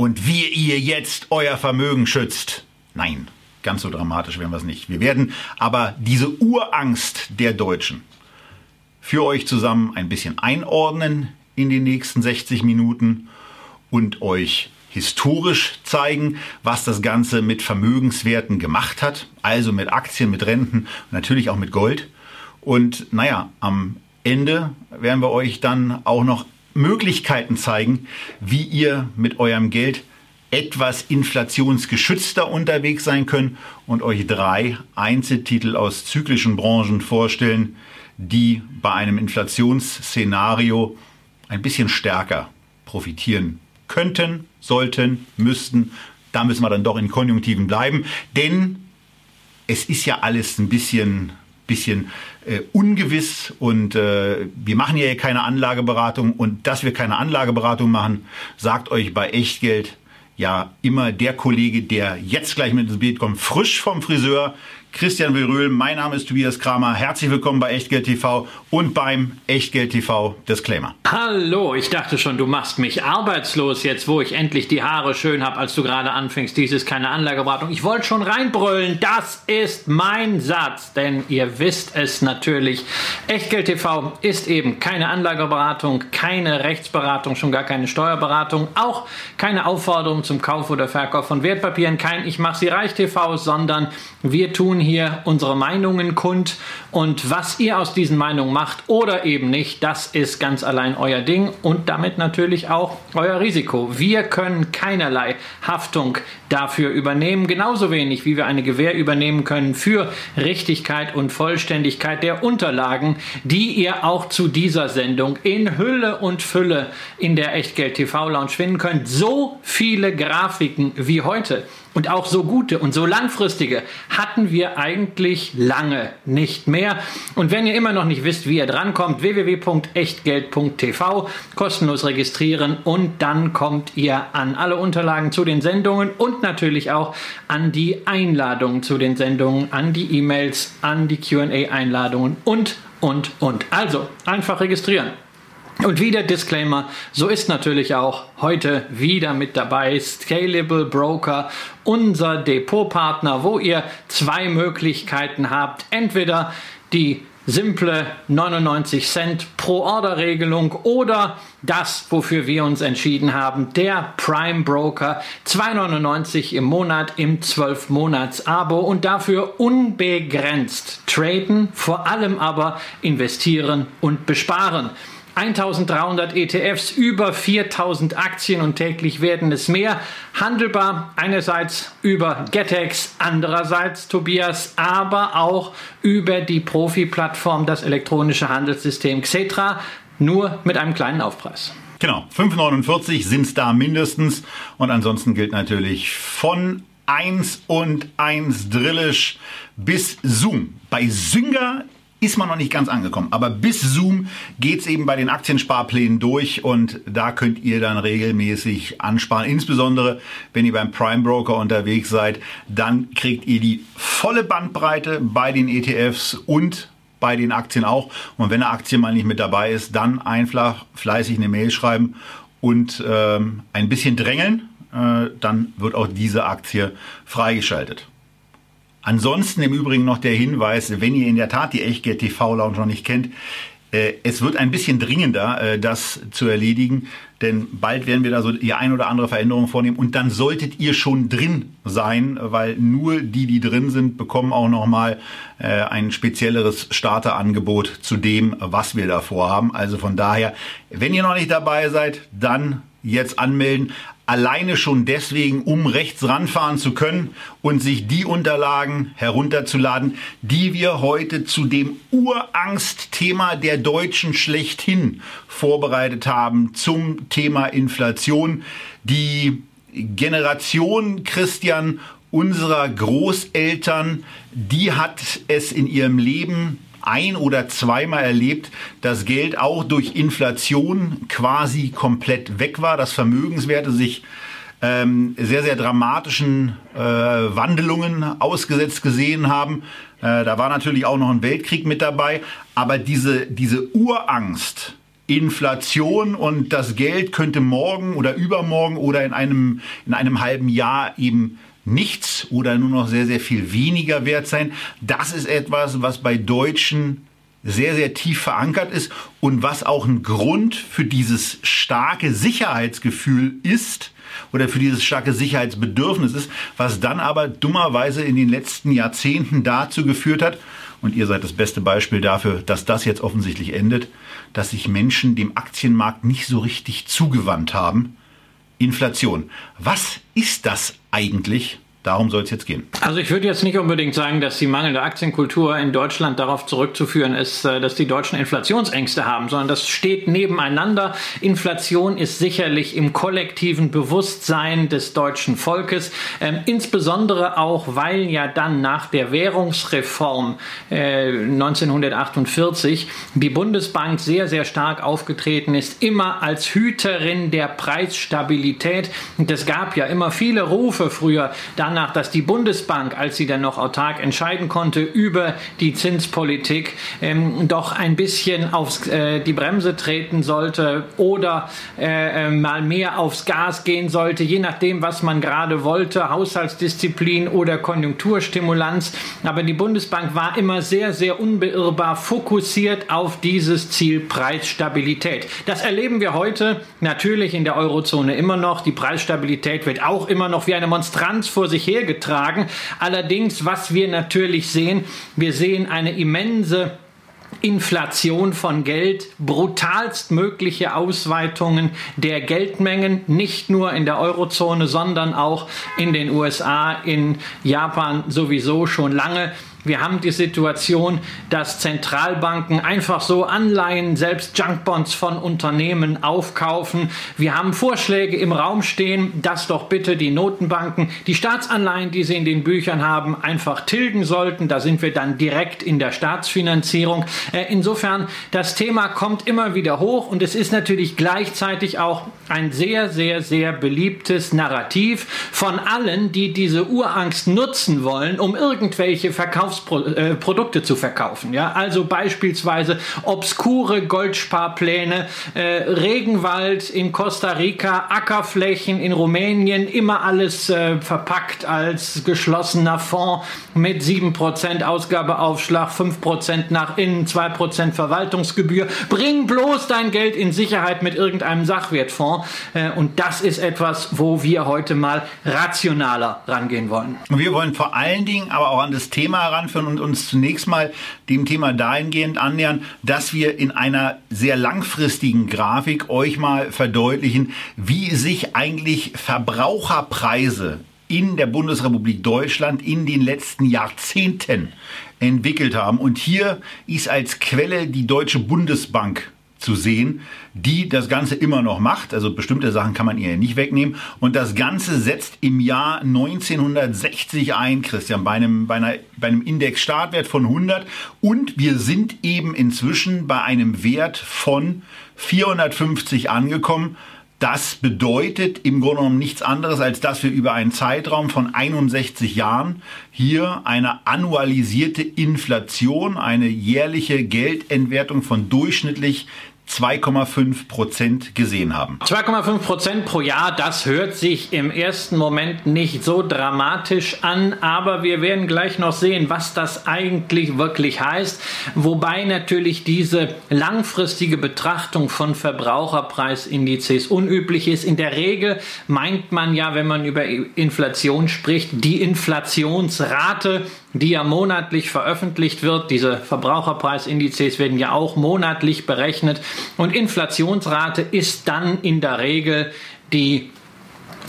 und wie ihr jetzt euer Vermögen schützt. Nein, ganz so dramatisch werden wir es nicht. Wir werden aber diese Urangst der Deutschen für euch zusammen ein bisschen einordnen in den nächsten 60 Minuten und euch historisch zeigen, was das Ganze mit Vermögenswerten gemacht hat, also mit Aktien, mit Renten, natürlich auch mit Gold. Und naja, am Ende werden wir euch dann auch noch Möglichkeiten zeigen, wie ihr mit eurem Geld etwas inflationsgeschützter unterwegs sein könnt und euch drei Einzeltitel aus zyklischen Branchen vorstellen, die bei einem Inflationsszenario ein bisschen stärker profitieren könnten, sollten, müssten. Da müssen wir dann doch in Konjunktiven bleiben, denn es ist ja alles ein bisschen bisschen äh, ungewiss und äh, wir machen ja hier keine Anlageberatung und dass wir keine Anlageberatung machen, sagt euch bei Echtgeld ja immer der Kollege, der jetzt gleich mit ins Bild kommt, frisch vom Friseur, Christian Wilröhl, mein Name ist Tobias Kramer. Herzlich willkommen bei Echtgeld TV und beim Echtgeld TV Disclaimer. Hallo, ich dachte schon, du machst mich arbeitslos jetzt, wo ich endlich die Haare schön habe, als du gerade anfängst. Dies ist keine Anlageberatung. Ich wollte schon reinbrüllen. Das ist mein Satz, denn ihr wisst es natürlich. Echtgeld TV ist eben keine Anlageberatung, keine Rechtsberatung, schon gar keine Steuerberatung, auch keine Aufforderung zum Kauf oder Verkauf von Wertpapieren, kein Ich mach sie reich TV, sondern wir tun hier unsere Meinungen kund und was ihr aus diesen Meinungen macht oder eben nicht, das ist ganz allein euer Ding und damit natürlich auch euer Risiko. Wir können keinerlei Haftung dafür übernehmen, genauso wenig wie wir eine Gewähr übernehmen können für Richtigkeit und Vollständigkeit der Unterlagen, die ihr auch zu dieser Sendung in Hülle und Fülle in der Echtgeld TV Lounge finden könnt. So viele Grafiken wie heute und auch so gute und so langfristige hatten wir eigentlich lange nicht mehr. Und wenn ihr immer noch nicht wisst, wie ihr drankommt, www.echtgeld.tv, kostenlos registrieren und dann kommt ihr an alle Unterlagen zu den Sendungen und natürlich auch an die Einladungen zu den Sendungen, an die E-Mails, an die QA-Einladungen und, und, und. Also einfach registrieren. Und wieder Disclaimer, so ist natürlich auch heute wieder mit dabei Scalable Broker, unser Depotpartner, wo ihr zwei Möglichkeiten habt. Entweder die simple 99 Cent pro Order Regelung oder das, wofür wir uns entschieden haben, der Prime Broker 2,99 im Monat im 12 Monats Abo und dafür unbegrenzt traden, vor allem aber investieren und besparen. 1300 ETFs, über 4000 Aktien und täglich werden es mehr. Handelbar einerseits über Getex, andererseits Tobias, aber auch über die Profi-Plattform, das elektronische Handelssystem Xetra, nur mit einem kleinen Aufpreis. Genau, 5,49 sind es da mindestens. Und ansonsten gilt natürlich von 1 und 1 Drillisch bis Zoom. Bei Sünger ist man noch nicht ganz angekommen. Aber bis Zoom geht's eben bei den Aktiensparplänen durch und da könnt ihr dann regelmäßig ansparen. Insbesondere, wenn ihr beim Prime Broker unterwegs seid, dann kriegt ihr die volle Bandbreite bei den ETFs und bei den Aktien auch. Und wenn eine Aktie mal nicht mit dabei ist, dann einfach fleißig eine Mail schreiben und ähm, ein bisschen drängeln. Äh, dann wird auch diese Aktie freigeschaltet. Ansonsten im Übrigen noch der Hinweis, wenn ihr in der Tat die Echtgeld TV Lounge noch nicht kennt, äh, es wird ein bisschen dringender, äh, das zu erledigen, denn bald werden wir da so die ein oder andere Veränderung vornehmen und dann solltet ihr schon drin sein, weil nur die, die drin sind, bekommen auch nochmal äh, ein spezielleres Starterangebot zu dem, was wir da vorhaben. Also von daher, wenn ihr noch nicht dabei seid, dann jetzt anmelden. Alleine schon deswegen, um rechts ranfahren zu können und sich die Unterlagen herunterzuladen, die wir heute zu dem Urangstthema der Deutschen schlechthin vorbereitet haben zum Thema Inflation. Die Generation, Christian, unserer Großeltern, die hat es in ihrem Leben ein oder zweimal erlebt, dass Geld auch durch Inflation quasi komplett weg war, dass Vermögenswerte sich ähm, sehr, sehr dramatischen äh, Wandelungen ausgesetzt gesehen haben. Äh, da war natürlich auch noch ein Weltkrieg mit dabei. Aber diese, diese Urangst, Inflation und das Geld könnte morgen oder übermorgen oder in einem, in einem halben Jahr eben nichts oder nur noch sehr, sehr viel weniger wert sein. Das ist etwas, was bei Deutschen sehr, sehr tief verankert ist und was auch ein Grund für dieses starke Sicherheitsgefühl ist oder für dieses starke Sicherheitsbedürfnis ist, was dann aber dummerweise in den letzten Jahrzehnten dazu geführt hat, und ihr seid das beste Beispiel dafür, dass das jetzt offensichtlich endet, dass sich Menschen dem Aktienmarkt nicht so richtig zugewandt haben. Inflation. Was ist das eigentlich? Darum soll es jetzt gehen. Also ich würde jetzt nicht unbedingt sagen, dass die mangelnde Aktienkultur in Deutschland darauf zurückzuführen ist, äh, dass die Deutschen Inflationsängste haben, sondern das steht nebeneinander. Inflation ist sicherlich im kollektiven Bewusstsein des deutschen Volkes, ähm, insbesondere auch, weil ja dann nach der Währungsreform äh, 1948 die Bundesbank sehr, sehr stark aufgetreten ist, immer als Hüterin der Preisstabilität. Und es gab ja immer viele Rufe früher, dann danach, dass die Bundesbank, als sie dann noch autark entscheiden konnte über die Zinspolitik, ähm, doch ein bisschen auf äh, die Bremse treten sollte oder äh, äh, mal mehr aufs Gas gehen sollte, je nachdem, was man gerade wollte, Haushaltsdisziplin oder Konjunkturstimulanz. Aber die Bundesbank war immer sehr, sehr unbeirrbar fokussiert auf dieses Ziel Preisstabilität. Das erleben wir heute natürlich in der Eurozone immer noch. Die Preisstabilität wird auch immer noch wie eine Monstranz vor sich sich hergetragen. Allerdings, was wir natürlich sehen, wir sehen eine immense Inflation von Geld, brutalst mögliche Ausweitungen der Geldmengen, nicht nur in der Eurozone, sondern auch in den USA, in Japan sowieso schon lange. Wir haben die Situation, dass Zentralbanken einfach so Anleihen, selbst Junkbonds von Unternehmen aufkaufen. Wir haben Vorschläge im Raum stehen, dass doch bitte die Notenbanken die Staatsanleihen, die sie in den Büchern haben, einfach tilgen sollten. Da sind wir dann direkt in der Staatsfinanzierung. Äh, insofern, das Thema kommt immer wieder hoch und es ist natürlich gleichzeitig auch ein sehr, sehr, sehr beliebtes Narrativ von allen, die diese Urangst nutzen wollen, um irgendwelche Verkaufs Verkaufsprodukte äh, zu verkaufen. Ja? Also beispielsweise obskure Goldsparpläne, äh, Regenwald in Costa Rica, Ackerflächen in Rumänien, immer alles äh, verpackt als geschlossener Fonds mit 7% Ausgabeaufschlag, 5% nach innen, 2% Verwaltungsgebühr. Bring bloß dein Geld in Sicherheit mit irgendeinem Sachwertfonds. Äh, und das ist etwas, wo wir heute mal rationaler rangehen wollen. Wir wollen vor allen Dingen aber auch an das Thema ran heranführen und uns zunächst mal dem Thema dahingehend annähern, dass wir in einer sehr langfristigen Grafik euch mal verdeutlichen, wie sich eigentlich Verbraucherpreise in der Bundesrepublik Deutschland in den letzten Jahrzehnten entwickelt haben. Und hier ist als Quelle die Deutsche Bundesbank zu sehen, die das Ganze immer noch macht. Also bestimmte Sachen kann man ihr nicht wegnehmen. Und das Ganze setzt im Jahr 1960 ein, Christian, bei einem, bei, einer, bei einem Index-Startwert von 100. Und wir sind eben inzwischen bei einem Wert von 450 angekommen. Das bedeutet im Grunde genommen nichts anderes, als dass wir über einen Zeitraum von 61 Jahren hier eine annualisierte Inflation, eine jährliche Geldentwertung von durchschnittlich 2,5 Prozent gesehen haben. 2,5 Prozent pro Jahr, das hört sich im ersten Moment nicht so dramatisch an, aber wir werden gleich noch sehen, was das eigentlich wirklich heißt. Wobei natürlich diese langfristige Betrachtung von Verbraucherpreisindizes unüblich ist. In der Regel meint man ja, wenn man über Inflation spricht, die Inflationsrate die ja monatlich veröffentlicht wird. Diese Verbraucherpreisindizes werden ja auch monatlich berechnet. Und Inflationsrate ist dann in der Regel die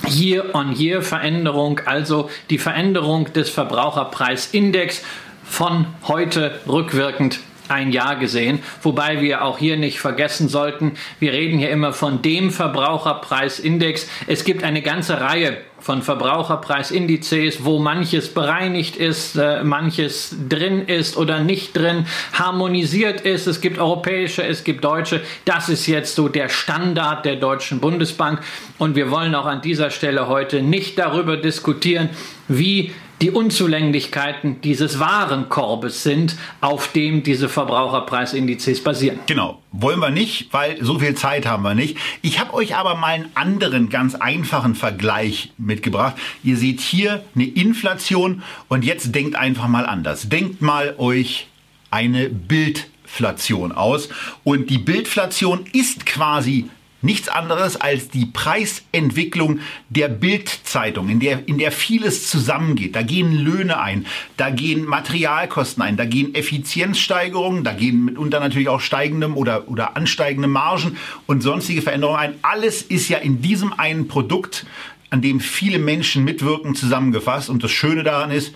Year-on-Year-Veränderung, also die Veränderung des Verbraucherpreisindex von heute rückwirkend ein Jahr gesehen, wobei wir auch hier nicht vergessen sollten, wir reden hier immer von dem Verbraucherpreisindex. Es gibt eine ganze Reihe von Verbraucherpreisindizes, wo manches bereinigt ist, äh, manches drin ist oder nicht drin, harmonisiert ist. Es gibt europäische, es gibt deutsche. Das ist jetzt so der Standard der Deutschen Bundesbank. Und wir wollen auch an dieser Stelle heute nicht darüber diskutieren, wie die Unzulänglichkeiten dieses Warenkorbes sind, auf dem diese Verbraucherpreisindizes basieren. Genau, wollen wir nicht, weil so viel Zeit haben wir nicht. Ich habe euch aber mal einen anderen ganz einfachen Vergleich mitgebracht. Ihr seht hier eine Inflation und jetzt denkt einfach mal anders. Denkt mal euch eine Bildflation aus und die Bildflation ist quasi nichts anderes als die Preisentwicklung der Bildzeitung, in der, in der vieles zusammengeht. Da gehen Löhne ein, da gehen Materialkosten ein, da gehen Effizienzsteigerungen, da gehen mitunter natürlich auch steigendem oder, oder ansteigende Margen und sonstige Veränderungen ein. Alles ist ja in diesem einen Produkt, an dem viele Menschen mitwirken, zusammengefasst. Und das Schöne daran ist,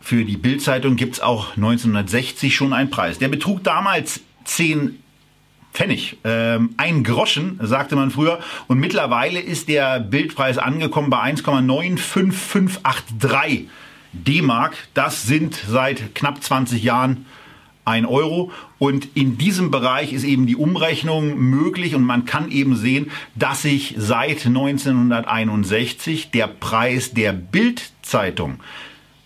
für die Bildzeitung gibt es auch 1960 schon einen Preis. Der betrug damals 10 Pfennig. Ähm, ein Groschen, sagte man früher. Und mittlerweile ist der Bildpreis angekommen bei 1,95583 D-Mark. Das sind seit knapp 20 Jahren ein Euro. Und in diesem Bereich ist eben die Umrechnung möglich und man kann eben sehen, dass sich seit 1961 der Preis der Bildzeitung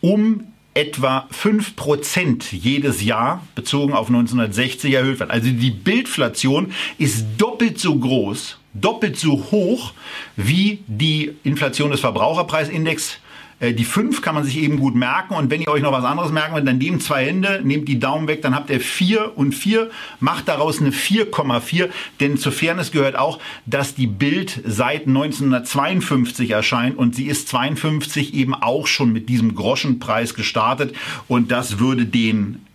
um etwa 5% jedes Jahr bezogen auf 1960 erhöht wird. Also die Bildflation ist doppelt so groß, doppelt so hoch wie die Inflation des Verbraucherpreisindex äh, die 5 kann man sich eben gut merken und wenn ihr euch noch was anderes merken wollt, dann nehmt zwei Hände, nehmt die Daumen weg, dann habt ihr 4 und 4, macht daraus eine 4,4, denn zur Fairness gehört auch, dass die Bild seit 1952 erscheint und sie ist 52 eben auch schon mit diesem Groschenpreis gestartet und das würde den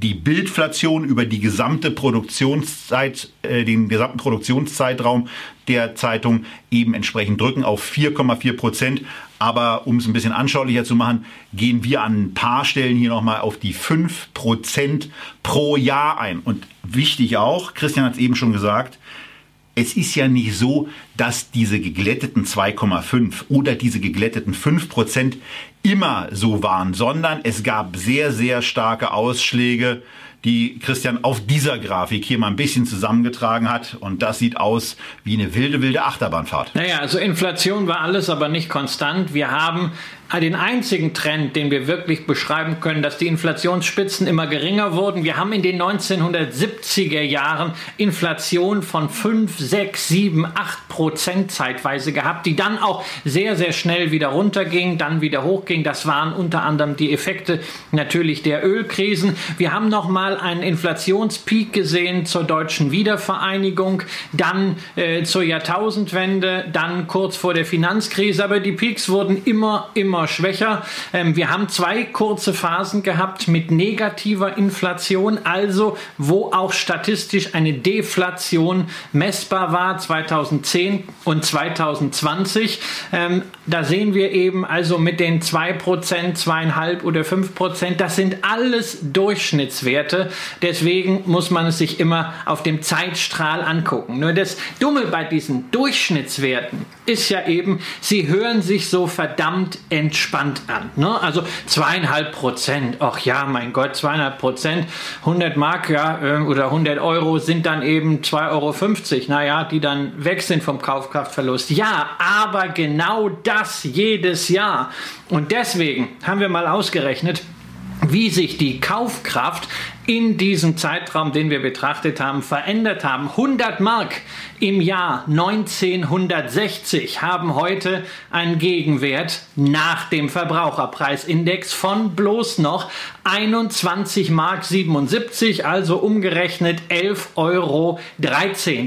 die Bildflation über die gesamte Produktionszeit, äh, den gesamten Produktionszeitraum der Zeitung eben entsprechend drücken auf 4,4 Prozent. Aber um es ein bisschen anschaulicher zu machen, gehen wir an ein paar Stellen hier nochmal auf die 5 Prozent pro Jahr ein. Und wichtig auch, Christian hat es eben schon gesagt, es ist ja nicht so, dass diese geglätteten 2,5 oder diese geglätteten 5 Prozent immer so waren, sondern es gab sehr, sehr starke Ausschläge, die Christian auf dieser Grafik hier mal ein bisschen zusammengetragen hat. Und das sieht aus wie eine wilde, wilde Achterbahnfahrt. Naja, also Inflation war alles aber nicht konstant. Wir haben den einzigen Trend, den wir wirklich beschreiben können, dass die Inflationsspitzen immer geringer wurden. Wir haben in den 1970er Jahren Inflation von 5, 6, 7, 8 Prozent zeitweise gehabt, die dann auch sehr, sehr schnell wieder runterging, dann wieder hochging. Das waren unter anderem die Effekte natürlich der Ölkrisen. Wir haben nochmal einen Inflationspeak gesehen zur deutschen Wiedervereinigung, dann äh, zur Jahrtausendwende, dann kurz vor der Finanzkrise. Aber die Peaks wurden immer, immer immer schwächer. Ähm, wir haben zwei kurze Phasen gehabt mit negativer Inflation, also wo auch statistisch eine Deflation messbar war, 2010 und 2020. Ähm, da sehen wir eben also mit den 2%, 2,5 oder 5%, das sind alles Durchschnittswerte. Deswegen muss man es sich immer auf dem Zeitstrahl angucken. Nur das Dumme bei diesen Durchschnittswerten ist ja eben, sie hören sich so verdammt entspannt an. Ne? Also zweieinhalb Prozent, ach ja, mein Gott, zweieinhalb Prozent, 100 Mark ja, ähm, oder 100 Euro sind dann eben 2,50 Euro, naja, die dann weg sind vom Kaufkraftverlust. Ja, aber genau das jedes Jahr. Und deswegen haben wir mal ausgerechnet, wie sich die Kaufkraft in diesem Zeitraum, den wir betrachtet haben, verändert haben. 100 Mark im Jahr 1960 haben heute einen Gegenwert nach dem Verbraucherpreisindex von bloß noch 21 Mark 77, also umgerechnet 11,13 Euro.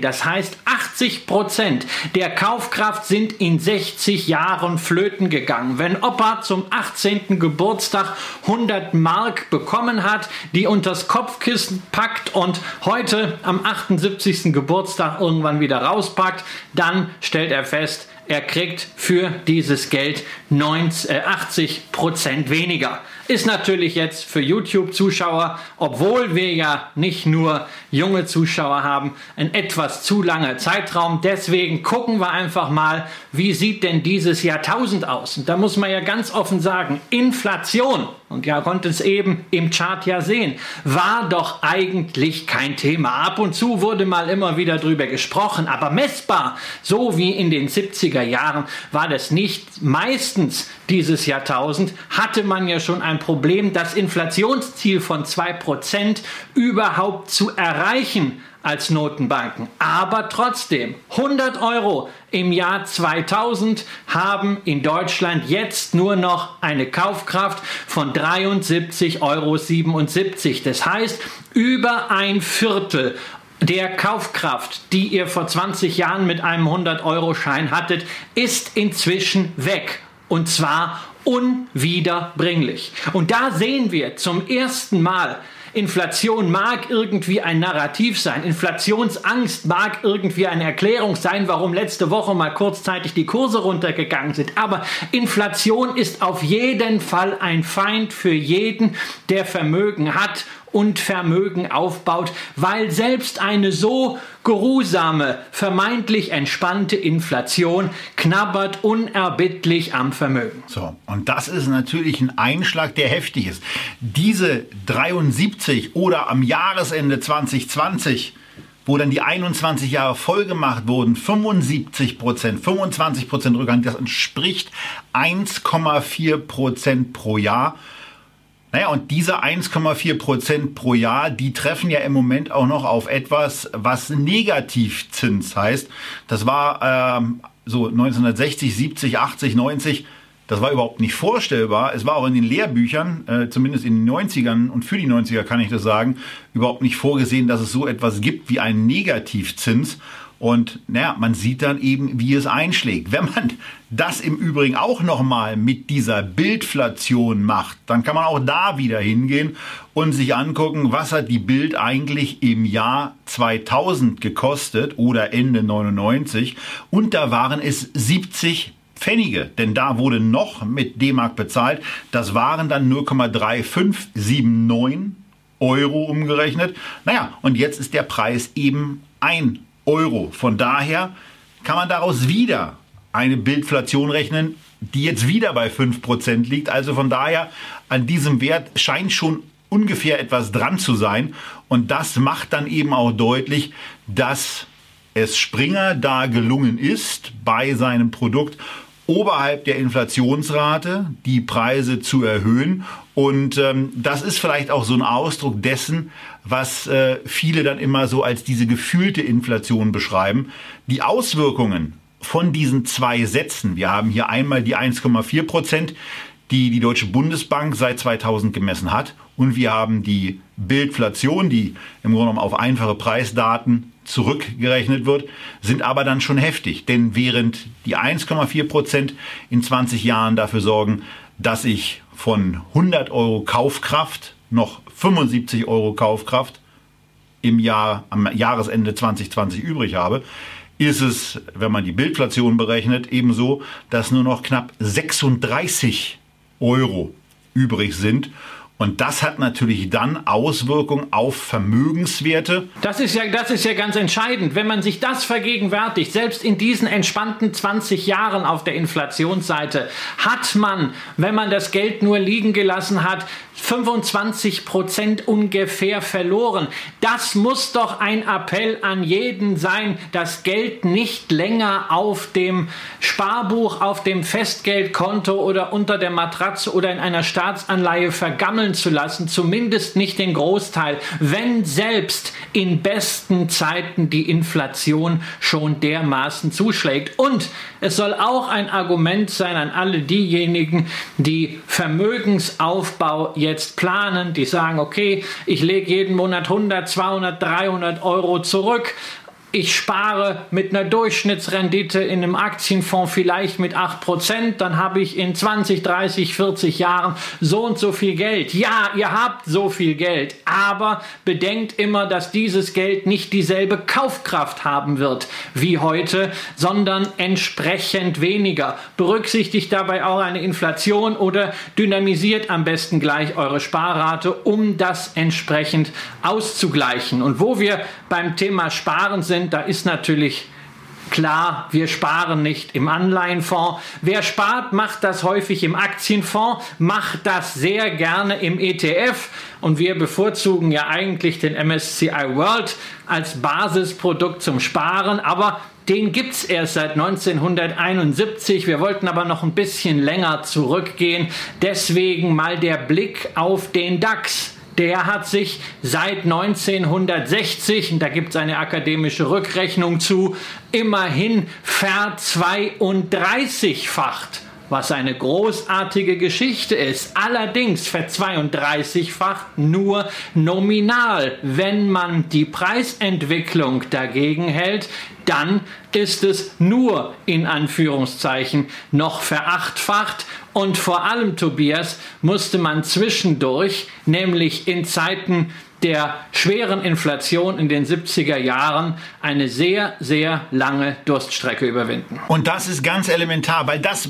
Das heißt, 80 Prozent der Kaufkraft sind in 60 Jahren flöten gegangen. Wenn Opa zum 18. Geburtstag 100 Mark bekommen hat, die Kopfkissen packt und heute am 78. Geburtstag irgendwann wieder rauspackt, dann stellt er fest, er kriegt für dieses Geld 90, äh, 80 Prozent weniger. Ist natürlich jetzt für YouTube-Zuschauer, obwohl wir ja nicht nur junge Zuschauer haben, ein etwas zu langer Zeitraum. Deswegen gucken wir einfach mal, wie sieht denn dieses Jahrtausend aus? Und da muss man ja ganz offen sagen, Inflation, und ja konnte es eben im Chart ja sehen, war doch eigentlich kein Thema. Ab und zu wurde mal immer wieder drüber gesprochen, aber messbar, so wie in den 70er Jahren, war das nicht. Meistens dieses Jahrtausend hatte man ja schon ein Problem, das Inflationsziel von 2% überhaupt zu erreichen als Notenbanken. Aber trotzdem, 100 Euro im Jahr 2000 haben in Deutschland jetzt nur noch eine Kaufkraft von 73,77 Euro. Das heißt, über ein Viertel der Kaufkraft, die ihr vor 20 Jahren mit einem 100-Euro-Schein hattet, ist inzwischen weg. Und zwar unwiederbringlich. Und da sehen wir zum ersten Mal, Inflation mag irgendwie ein Narrativ sein. Inflationsangst mag irgendwie eine Erklärung sein, warum letzte Woche mal kurzzeitig die Kurse runtergegangen sind. Aber Inflation ist auf jeden Fall ein Feind für jeden, der Vermögen hat und Vermögen aufbaut, weil selbst eine so geruhsame, vermeintlich entspannte Inflation knabbert unerbittlich am Vermögen. So, und das ist natürlich ein Einschlag, der heftig ist. Diese 73 oder am Jahresende 2020 wo dann die 21 Jahre voll gemacht wurden, 75 Prozent, 25 Prozent Rückgang, das entspricht 1,4 Prozent pro Jahr. Naja, und diese 1,4 Prozent pro Jahr, die treffen ja im Moment auch noch auf etwas, was Negativzins heißt. Das war ähm, so 1960, 70, 80, 90. Das war überhaupt nicht vorstellbar. Es war auch in den Lehrbüchern, äh, zumindest in den 90ern und für die 90er kann ich das sagen, überhaupt nicht vorgesehen, dass es so etwas gibt wie einen Negativzins. Und naja, man sieht dann eben, wie es einschlägt. Wenn man das im Übrigen auch nochmal mit dieser Bildflation macht, dann kann man auch da wieder hingehen und sich angucken, was hat die Bild eigentlich im Jahr 2000 gekostet oder Ende 99. Und da waren es 70 Pfennige, denn da wurde noch mit D-Mark bezahlt. Das waren dann 0,3579 Euro umgerechnet. Naja, und jetzt ist der Preis eben ein Euro. Von daher kann man daraus wieder eine Bildflation rechnen, die jetzt wieder bei 5% liegt. Also von daher an diesem Wert scheint schon ungefähr etwas dran zu sein. Und das macht dann eben auch deutlich, dass es Springer da gelungen ist, bei seinem Produkt oberhalb der Inflationsrate die Preise zu erhöhen. Und ähm, das ist vielleicht auch so ein Ausdruck dessen, was äh, viele dann immer so als diese gefühlte Inflation beschreiben. Die Auswirkungen von diesen zwei Sätzen, wir haben hier einmal die 1,4 Prozent, die die Deutsche Bundesbank seit 2000 gemessen hat. Und wir haben die Bildflation, die im Grunde genommen auf einfache Preisdaten zurückgerechnet wird, sind aber dann schon heftig. Denn während die 1,4 Prozent in 20 Jahren dafür sorgen, dass ich von 100 Euro Kaufkraft noch 75 Euro Kaufkraft im Jahr, am Jahresende 2020 übrig habe, ist es, wenn man die Bildflation berechnet, ebenso, dass nur noch knapp 36 Euro übrig sind. Und das hat natürlich dann Auswirkungen auf Vermögenswerte. Das ist, ja, das ist ja ganz entscheidend. Wenn man sich das vergegenwärtigt, selbst in diesen entspannten 20 Jahren auf der Inflationsseite, hat man, wenn man das Geld nur liegen gelassen hat, 25 Prozent ungefähr verloren. Das muss doch ein Appell an jeden sein, das Geld nicht länger auf dem Sparbuch, auf dem Festgeldkonto oder unter der Matratze oder in einer Staatsanleihe vergammeln zu lassen, zumindest nicht den Großteil, wenn selbst in besten Zeiten die Inflation schon dermaßen zuschlägt. Und es soll auch ein Argument sein an alle diejenigen, die Vermögensaufbau jetzt planen, die sagen, okay, ich lege jeden Monat 100, 200, 300 Euro zurück ich spare mit einer Durchschnittsrendite in einem Aktienfonds vielleicht mit 8%, dann habe ich in 20, 30, 40 Jahren so und so viel Geld. Ja, ihr habt so viel Geld, aber bedenkt immer, dass dieses Geld nicht dieselbe Kaufkraft haben wird wie heute, sondern entsprechend weniger. Berücksichtigt dabei auch eine Inflation oder dynamisiert am besten gleich eure Sparrate, um das entsprechend auszugleichen. Und wo wir beim Thema Sparen sind, da ist natürlich Klar, wir sparen nicht im Anleihenfonds. Wer spart, macht das häufig im Aktienfonds, macht das sehr gerne im ETF. Und wir bevorzugen ja eigentlich den MSCI World als Basisprodukt zum Sparen. Aber den gibt es erst seit 1971. Wir wollten aber noch ein bisschen länger zurückgehen. Deswegen mal der Blick auf den DAX der hat sich seit 1960, und da gibt es eine akademische Rückrechnung zu, immerhin verzweiunddreißigfacht was eine großartige Geschichte ist. Allerdings verzweiunddreißigfacht nur nominal. Wenn man die Preisentwicklung dagegen hält, dann ist es nur in Anführungszeichen noch verachtfacht und vor allem, Tobias, musste man zwischendurch, nämlich in Zeiten der schweren Inflation in den 70er Jahren eine sehr, sehr lange Durststrecke überwinden. Und das ist ganz elementar, weil das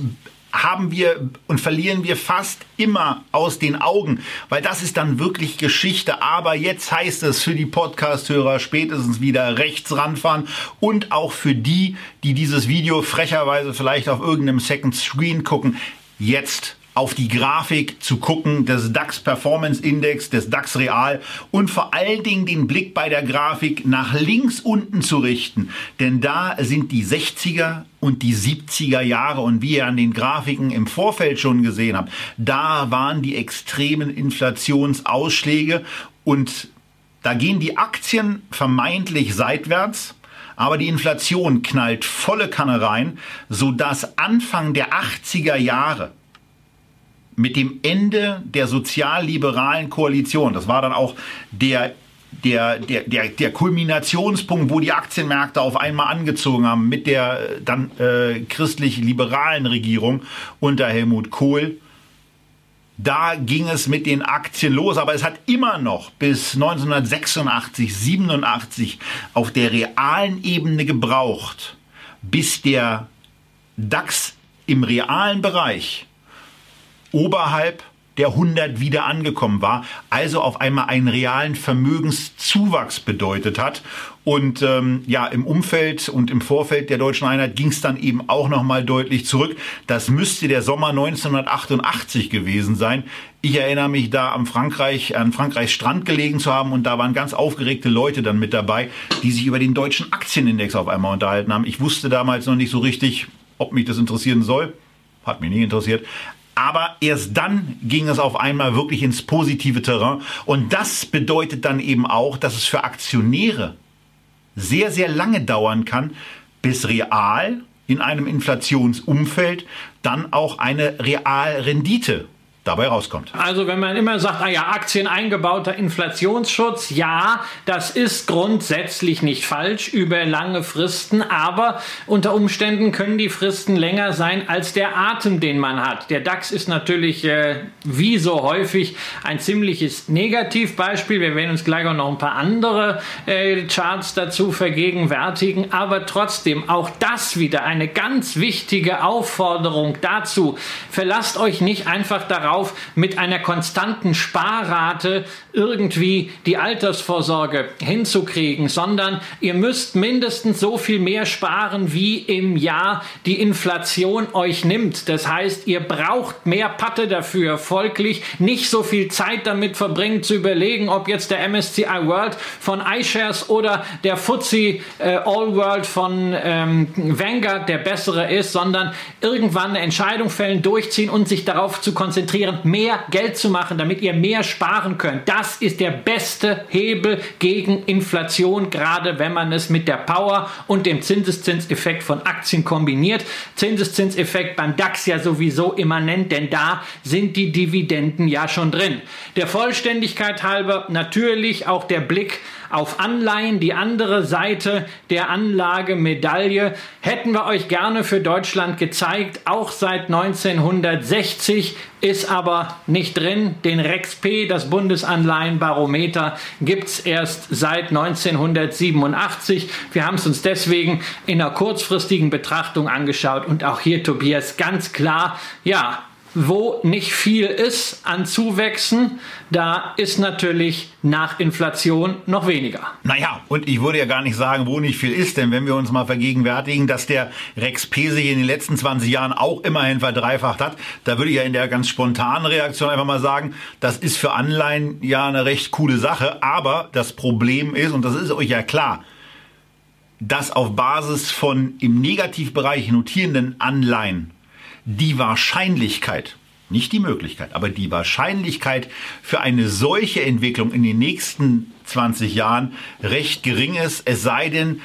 haben wir und verlieren wir fast immer aus den Augen, weil das ist dann wirklich Geschichte. Aber jetzt heißt es für die Podcast-Hörer spätestens wieder rechts ranfahren und auch für die, die dieses Video frecherweise vielleicht auf irgendeinem Second Screen gucken jetzt auf die Grafik zu gucken des DAX Performance Index, des DAX Real und vor allen Dingen den Blick bei der Grafik nach links unten zu richten. Denn da sind die 60er und die 70er Jahre und wie ihr an den Grafiken im Vorfeld schon gesehen habt, da waren die extremen Inflationsausschläge und da gehen die Aktien vermeintlich seitwärts aber die Inflation knallt volle Kanne rein, sodass Anfang der 80er Jahre mit dem Ende der sozialliberalen Koalition, das war dann auch der der, der, der, der Kulminationspunkt, wo die Aktienmärkte auf einmal angezogen haben mit der dann äh, christlich-liberalen Regierung unter Helmut Kohl, da ging es mit den Aktien los, aber es hat immer noch bis 1986, 87 auf der realen Ebene gebraucht, bis der DAX im realen Bereich oberhalb der 100 wieder angekommen war, also auf einmal einen realen Vermögenszuwachs bedeutet hat. Und ähm, ja, im Umfeld und im Vorfeld der deutschen Einheit ging es dann eben auch nochmal deutlich zurück. Das müsste der Sommer 1988 gewesen sein. Ich erinnere mich da am Frankreich, an Frankreichs Strand gelegen zu haben und da waren ganz aufgeregte Leute dann mit dabei, die sich über den deutschen Aktienindex auf einmal unterhalten haben. Ich wusste damals noch nicht so richtig, ob mich das interessieren soll. Hat mich nie interessiert. Aber erst dann ging es auf einmal wirklich ins positive Terrain. Und das bedeutet dann eben auch, dass es für Aktionäre sehr, sehr lange dauern kann, bis real in einem Inflationsumfeld dann auch eine Realrendite dabei rauskommt. Also wenn man immer sagt, ah ja, Aktien eingebauter Inflationsschutz, ja, das ist grundsätzlich nicht falsch über lange Fristen, aber unter Umständen können die Fristen länger sein als der Atem, den man hat. Der DAX ist natürlich äh, wie so häufig ein ziemliches Negativbeispiel. Wir werden uns gleich auch noch ein paar andere äh, Charts dazu vergegenwärtigen, aber trotzdem auch das wieder eine ganz wichtige Aufforderung dazu. Verlasst euch nicht einfach darauf, darauf, mit einer konstanten Sparrate irgendwie die Altersvorsorge hinzukriegen, sondern ihr müsst mindestens so viel mehr sparen, wie im Jahr die Inflation euch nimmt. Das heißt, ihr braucht mehr Patte dafür, folglich nicht so viel Zeit damit verbringen zu überlegen, ob jetzt der MSCI World von iShares oder der FTSE äh, All World von ähm, Vanguard der bessere ist, sondern irgendwann eine Entscheidung fällen, durchziehen und sich darauf zu konzentrieren, motivieren, mehr Geld zu machen, damit ihr mehr sparen könnt. Das ist der beste Hebel gegen Inflation, gerade wenn man es mit der Power und dem Zinseszinseffekt von Aktien kombiniert. Zinseszinseffekt beim DAX ja sowieso immanent, denn da sind die Dividenden ja schon drin. Der Vollständigkeit halber natürlich auch der Blick auf Anleihen, die andere Seite der Anlagemedaille, hätten wir euch gerne für Deutschland gezeigt, auch seit 1960 ist aber nicht drin. Den REXP, das Bundesanleihenbarometer, gibt es erst seit 1987. Wir haben es uns deswegen in einer kurzfristigen Betrachtung angeschaut und auch hier, Tobias, ganz klar, ja, wo nicht viel ist an Zuwächsen, da ist natürlich nach Inflation noch weniger. Naja, und ich würde ja gar nicht sagen, wo nicht viel ist, denn wenn wir uns mal vergegenwärtigen, dass der Rex P sich in den letzten 20 Jahren auch immerhin verdreifacht hat, da würde ich ja in der ganz spontanen Reaktion einfach mal sagen, das ist für Anleihen ja eine recht coole Sache, aber das Problem ist, und das ist euch ja klar, dass auf Basis von im Negativbereich notierenden Anleihen die Wahrscheinlichkeit, nicht die Möglichkeit, aber die Wahrscheinlichkeit für eine solche Entwicklung in den nächsten 20 Jahren recht gering ist, es sei denn,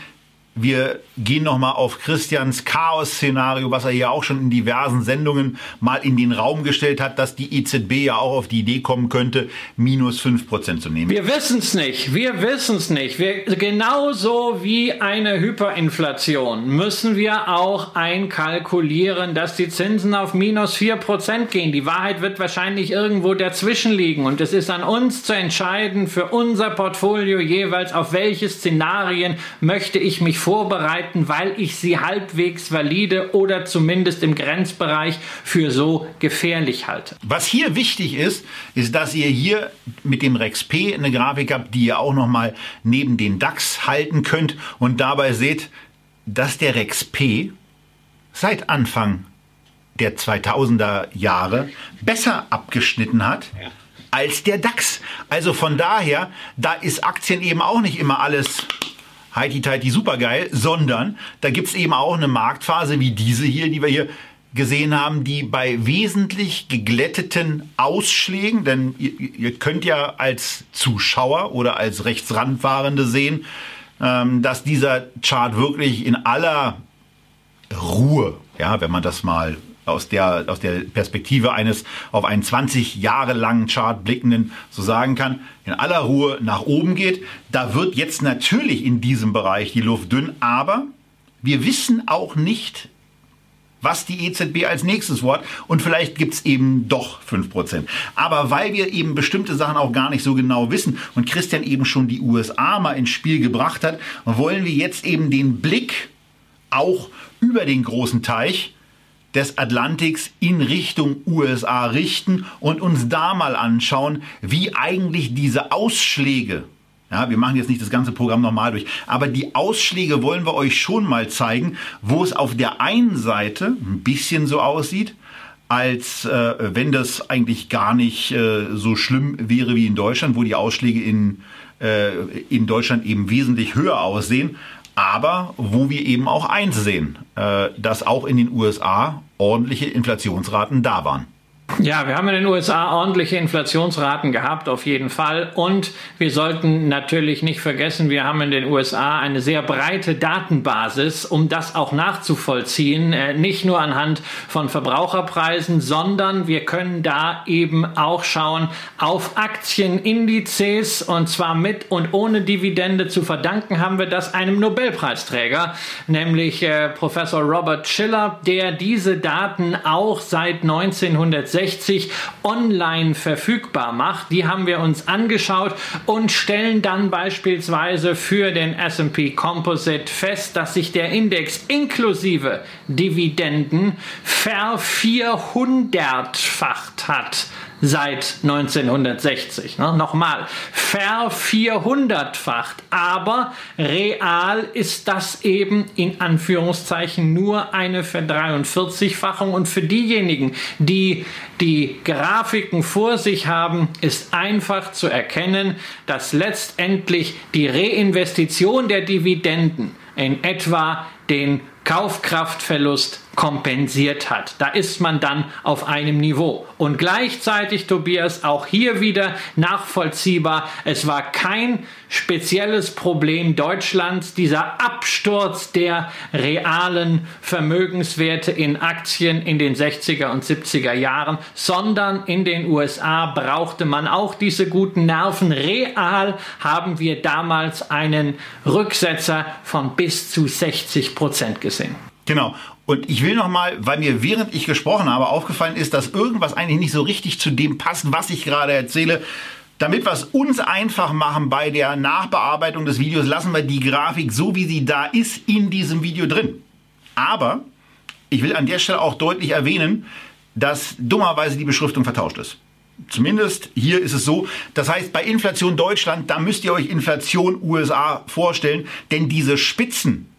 wir gehen nochmal auf Christians Chaos-Szenario, was er ja auch schon in diversen Sendungen mal in den Raum gestellt hat, dass die EZB ja auch auf die Idee kommen könnte, minus 5% zu nehmen. Wir wissen es nicht. Wir wissen es nicht. Wir, genauso wie eine Hyperinflation müssen wir auch einkalkulieren, dass die Zinsen auf minus 4% gehen. Die Wahrheit wird wahrscheinlich irgendwo dazwischen liegen. Und es ist an uns zu entscheiden, für unser Portfolio jeweils, auf welche Szenarien möchte ich mich vorbereiten, weil ich sie halbwegs valide oder zumindest im Grenzbereich für so gefährlich halte. Was hier wichtig ist, ist, dass ihr hier mit dem Rex P eine Grafik habt, die ihr auch noch mal neben den DAX halten könnt und dabei seht, dass der Rex P seit Anfang der 2000er Jahre besser abgeschnitten hat. Ja als der DAX. Also von daher, da ist Aktien eben auch nicht immer alles heiti teiti supergeil, sondern da gibt's eben auch eine Marktphase wie diese hier, die wir hier gesehen haben, die bei wesentlich geglätteten Ausschlägen, denn ihr, ihr könnt ja als Zuschauer oder als Rechtsrandfahrende sehen, ähm, dass dieser Chart wirklich in aller Ruhe, ja, wenn man das mal aus der, aus der Perspektive eines auf einen 20 Jahre langen Chart blickenden so sagen kann, in aller Ruhe nach oben geht. Da wird jetzt natürlich in diesem Bereich die Luft dünn, aber wir wissen auch nicht, was die EZB als nächstes Wort und vielleicht gibt's eben doch 5%. Aber weil wir eben bestimmte Sachen auch gar nicht so genau wissen und Christian eben schon die USA mal ins Spiel gebracht hat, wollen wir jetzt eben den Blick auch über den großen Teich des Atlantiks in Richtung USA richten und uns da mal anschauen, wie eigentlich diese Ausschläge, ja, wir machen jetzt nicht das ganze Programm nochmal durch, aber die Ausschläge wollen wir euch schon mal zeigen, wo es auf der einen Seite ein bisschen so aussieht, als äh, wenn das eigentlich gar nicht äh, so schlimm wäre wie in Deutschland, wo die Ausschläge in, äh, in Deutschland eben wesentlich höher aussehen aber wo wir eben auch einsehen, äh, dass auch in den USA ordentliche Inflationsraten da waren. Ja, wir haben in den USA ordentliche Inflationsraten gehabt, auf jeden Fall. Und wir sollten natürlich nicht vergessen, wir haben in den USA eine sehr breite Datenbasis, um das auch nachzuvollziehen. Äh, nicht nur anhand von Verbraucherpreisen, sondern wir können da eben auch schauen auf Aktienindizes und zwar mit und ohne Dividende. Zu verdanken haben wir das einem Nobelpreisträger, nämlich äh, Professor Robert Schiller, der diese Daten auch seit 1960 360 online verfügbar macht. Die haben wir uns angeschaut und stellen dann beispielsweise für den S&P Composite fest, dass sich der Index inklusive Dividenden vervierhundertfacht hat seit 1960. Ne? Nochmal, vervierhundertfacht. Aber real ist das eben in Anführungszeichen nur eine Verdreiundvierzigfachung. Und für diejenigen, die die Grafiken vor sich haben, ist einfach zu erkennen, dass letztendlich die Reinvestition der Dividenden in etwa den Kaufkraftverlust kompensiert hat. Da ist man dann auf einem Niveau. Und gleichzeitig, Tobias, auch hier wieder nachvollziehbar, es war kein spezielles Problem Deutschlands, dieser Absturz der realen Vermögenswerte in Aktien in den 60er und 70er Jahren, sondern in den USA brauchte man auch diese guten Nerven. Real haben wir damals einen Rücksetzer von bis zu 60 Prozent gesehen. Genau. Und ich will noch mal, weil mir während ich gesprochen habe aufgefallen ist, dass irgendwas eigentlich nicht so richtig zu dem passt, was ich gerade erzähle. Damit wir es uns einfach machen bei der Nachbearbeitung des Videos, lassen wir die Grafik so, wie sie da ist, in diesem Video drin. Aber ich will an der Stelle auch deutlich erwähnen, dass dummerweise die Beschriftung vertauscht ist. Zumindest hier ist es so. Das heißt, bei Inflation Deutschland, da müsst ihr euch Inflation USA vorstellen, denn diese Spitzen,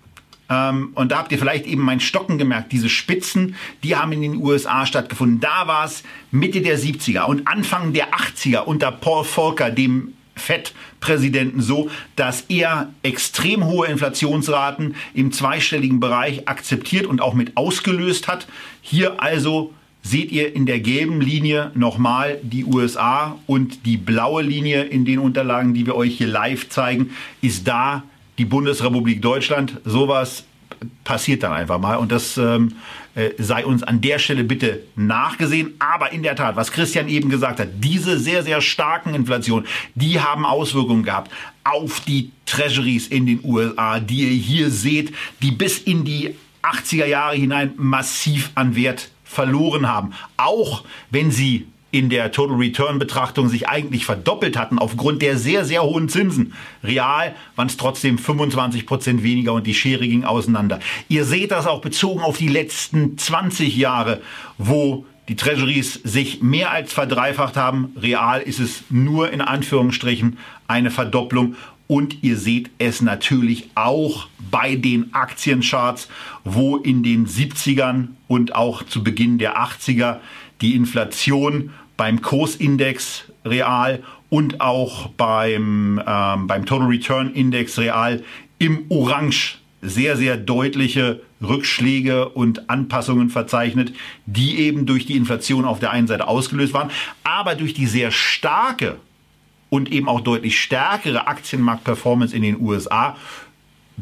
ähm, und da habt ihr vielleicht eben mein Stocken gemerkt. Diese Spitzen, die haben in den USA stattgefunden. Da war es Mitte der 70er und Anfang der 80er unter Paul Volcker, dem FED-Präsidenten so, dass er extrem hohe Inflationsraten im zweistelligen Bereich akzeptiert und auch mit ausgelöst hat. Hier also seht ihr in der gelben Linie nochmal die USA und die blaue Linie in den Unterlagen, die wir euch hier live zeigen, ist da die Bundesrepublik Deutschland. Sowas passiert dann einfach mal und das ähm, äh, sei uns an der Stelle bitte nachgesehen. Aber in der Tat, was Christian eben gesagt hat, diese sehr, sehr starken Inflationen, die haben Auswirkungen gehabt auf die Treasuries in den USA, die ihr hier seht, die bis in die 80er Jahre hinein massiv an Wert verloren haben. Auch wenn sie in der Total Return Betrachtung sich eigentlich verdoppelt hatten aufgrund der sehr, sehr hohen Zinsen. Real waren es trotzdem 25 Prozent weniger und die Schere ging auseinander. Ihr seht das auch bezogen auf die letzten 20 Jahre, wo die Treasuries sich mehr als verdreifacht haben. Real ist es nur in Anführungsstrichen eine Verdopplung. Und ihr seht es natürlich auch bei den Aktiencharts, wo in den 70ern und auch zu Beginn der 80er die Inflation beim Kursindex real und auch beim, ähm, beim Total Return Index real im Orange sehr, sehr deutliche Rückschläge und Anpassungen verzeichnet, die eben durch die Inflation auf der einen Seite ausgelöst waren, aber durch die sehr starke und eben auch deutlich stärkere Aktienmarktperformance in den USA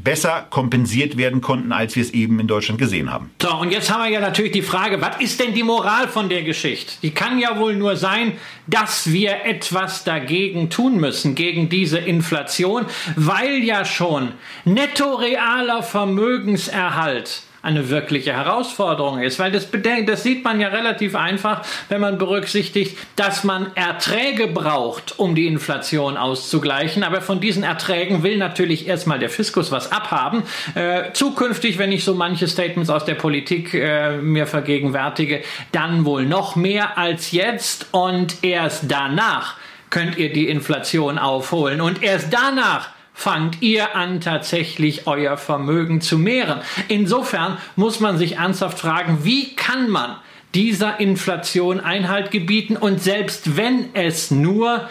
besser kompensiert werden konnten, als wir es eben in Deutschland gesehen haben. So, und jetzt haben wir ja natürlich die Frage, was ist denn die Moral von der Geschichte? Die kann ja wohl nur sein, dass wir etwas dagegen tun müssen, gegen diese Inflation, weil ja schon netto realer Vermögenserhalt eine wirkliche Herausforderung ist, weil das, das sieht man ja relativ einfach, wenn man berücksichtigt, dass man Erträge braucht, um die Inflation auszugleichen, aber von diesen Erträgen will natürlich erstmal der Fiskus was abhaben. Äh, zukünftig, wenn ich so manche Statements aus der Politik äh, mir vergegenwärtige, dann wohl noch mehr als jetzt. Und erst danach könnt ihr die Inflation aufholen. Und erst danach fangt ihr an, tatsächlich euer Vermögen zu mehren. Insofern muss man sich ernsthaft fragen, wie kann man dieser Inflation Einhalt gebieten und selbst wenn es nur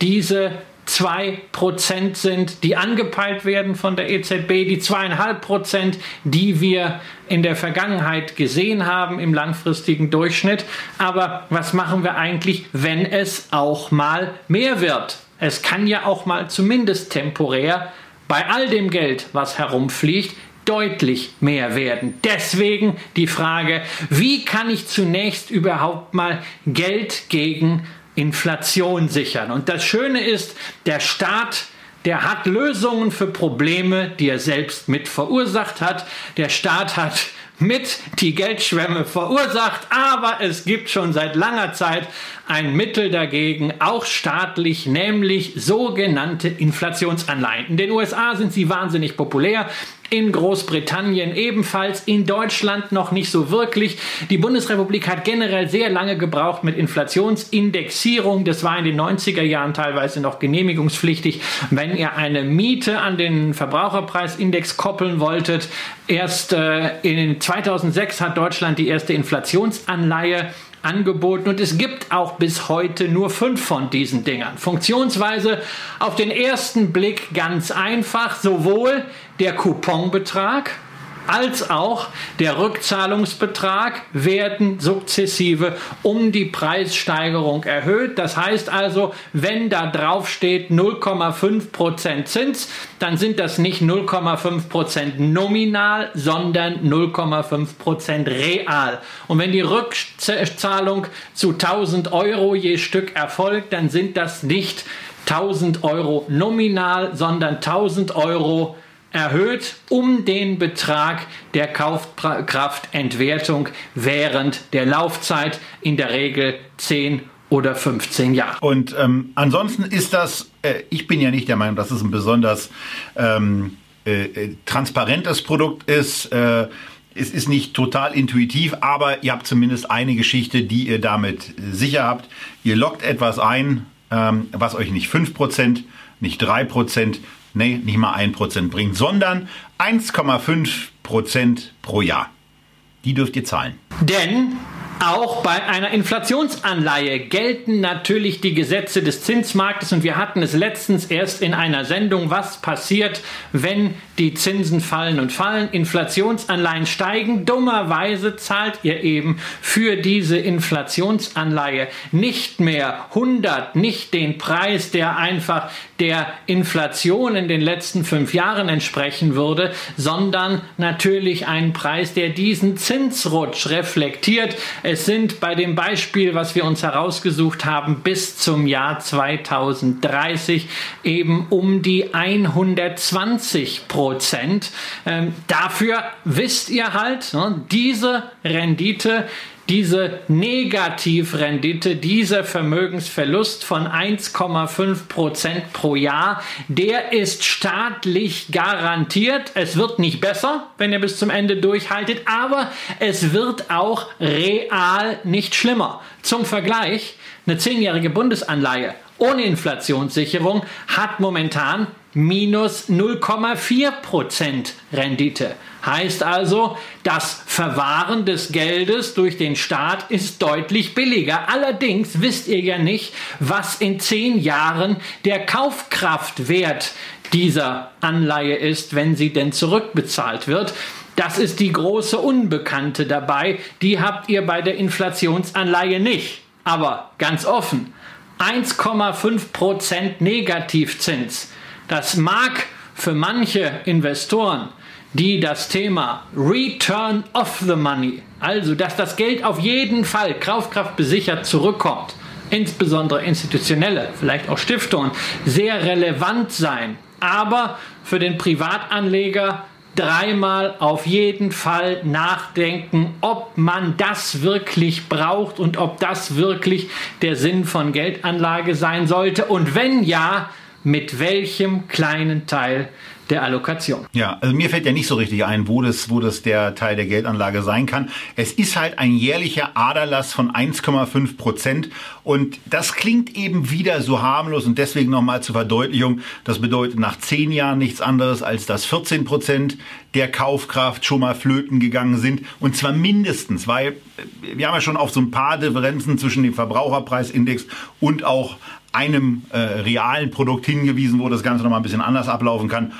diese 2% sind, die angepeilt werden von der EZB, die 2,5%, die wir in der Vergangenheit gesehen haben im langfristigen Durchschnitt. Aber was machen wir eigentlich, wenn es auch mal mehr wird? Es kann ja auch mal zumindest temporär bei all dem Geld, was herumfliegt, deutlich mehr werden. Deswegen die Frage, wie kann ich zunächst überhaupt mal Geld gegen Inflation sichern? Und das Schöne ist, der Staat der hat Lösungen für Probleme, die er selbst mit verursacht hat. Der Staat hat mit die Geldschwemme verursacht, aber es gibt schon seit langer Zeit ein Mittel dagegen, auch staatlich, nämlich sogenannte Inflationsanleihen. In den USA sind sie wahnsinnig populär in Großbritannien ebenfalls, in Deutschland noch nicht so wirklich. Die Bundesrepublik hat generell sehr lange gebraucht mit Inflationsindexierung. Das war in den 90er Jahren teilweise noch genehmigungspflichtig. Wenn ihr eine Miete an den Verbraucherpreisindex koppeln wolltet, erst äh, in 2006 hat Deutschland die erste Inflationsanleihe angeboten und es gibt auch bis heute nur fünf von diesen Dingern. Funktionsweise auf den ersten Blick ganz einfach, sowohl der Couponbetrag, als auch der Rückzahlungsbetrag werden sukzessive um die Preissteigerung erhöht. Das heißt also, wenn da drauf steht 0,5% Zins, dann sind das nicht 0,5% nominal, sondern 0,5% real. Und wenn die Rückzahlung zu 1000 Euro je Stück erfolgt, dann sind das nicht 1000 Euro nominal, sondern 1000 Euro erhöht um den Betrag der Kaufkraftentwertung während der Laufzeit, in der Regel 10 oder 15 Jahre. Und ähm, ansonsten ist das, äh, ich bin ja nicht der Meinung, dass es ein besonders ähm, äh, äh transparentes Produkt ist. Äh, es ist nicht total intuitiv, aber ihr habt zumindest eine Geschichte, die ihr damit sicher habt. Ihr lockt etwas ein, ähm, was euch nicht 5%, nicht 3%, nee, nicht mal 1% bringt, sondern 1,5% pro Jahr. Die dürft ihr zahlen. Denn auch bei einer Inflationsanleihe gelten natürlich die Gesetze des Zinsmarktes und wir hatten es letztens erst in einer Sendung, was passiert, wenn die Zinsen fallen und fallen, Inflationsanleihen steigen. Dummerweise zahlt ihr eben für diese Inflationsanleihe nicht mehr 100, nicht den Preis, der einfach der Inflation in den letzten fünf Jahren entsprechen würde, sondern natürlich einen Preis, der diesen Zinsrutsch reflektiert. Es sind bei dem Beispiel, was wir uns herausgesucht haben, bis zum Jahr 2030 eben um die 120 Prozent. Ähm, dafür wisst ihr halt, ne, diese Rendite diese Negativrendite, dieser Vermögensverlust von 1,5 Prozent pro Jahr, der ist staatlich garantiert. Es wird nicht besser, wenn ihr bis zum Ende durchhaltet, aber es wird auch real nicht schlimmer. Zum Vergleich, eine zehnjährige Bundesanleihe ohne Inflationssicherung hat momentan minus 0,4 Prozent Rendite. Heißt also, das Verwahren des Geldes durch den Staat ist deutlich billiger. Allerdings wisst ihr ja nicht, was in zehn Jahren der Kaufkraftwert dieser Anleihe ist, wenn sie denn zurückbezahlt wird. Das ist die große Unbekannte dabei. Die habt ihr bei der Inflationsanleihe nicht. Aber ganz offen, 1,5% Negativzins. Das mag für manche Investoren die das Thema Return of the Money, also dass das Geld auf jeden Fall kaufkraftbesichert zurückkommt, insbesondere institutionelle, vielleicht auch Stiftungen, sehr relevant sein. Aber für den Privatanleger dreimal auf jeden Fall nachdenken, ob man das wirklich braucht und ob das wirklich der Sinn von Geldanlage sein sollte. Und wenn ja, mit welchem kleinen Teil der Allokation. Ja, also mir fällt ja nicht so richtig ein, wo das, wo das der Teil der Geldanlage sein kann. Es ist halt ein jährlicher Aderlass von 1,5 Prozent und das klingt eben wieder so harmlos und deswegen nochmal zur Verdeutlichung, das bedeutet nach zehn Jahren nichts anderes, als dass 14 Prozent der Kaufkraft schon mal flöten gegangen sind und zwar mindestens, weil wir haben ja schon auf so ein paar Differenzen zwischen dem Verbraucherpreisindex und auch einem äh, realen Produkt hingewiesen, wo das Ganze nochmal ein bisschen anders ablaufen kann.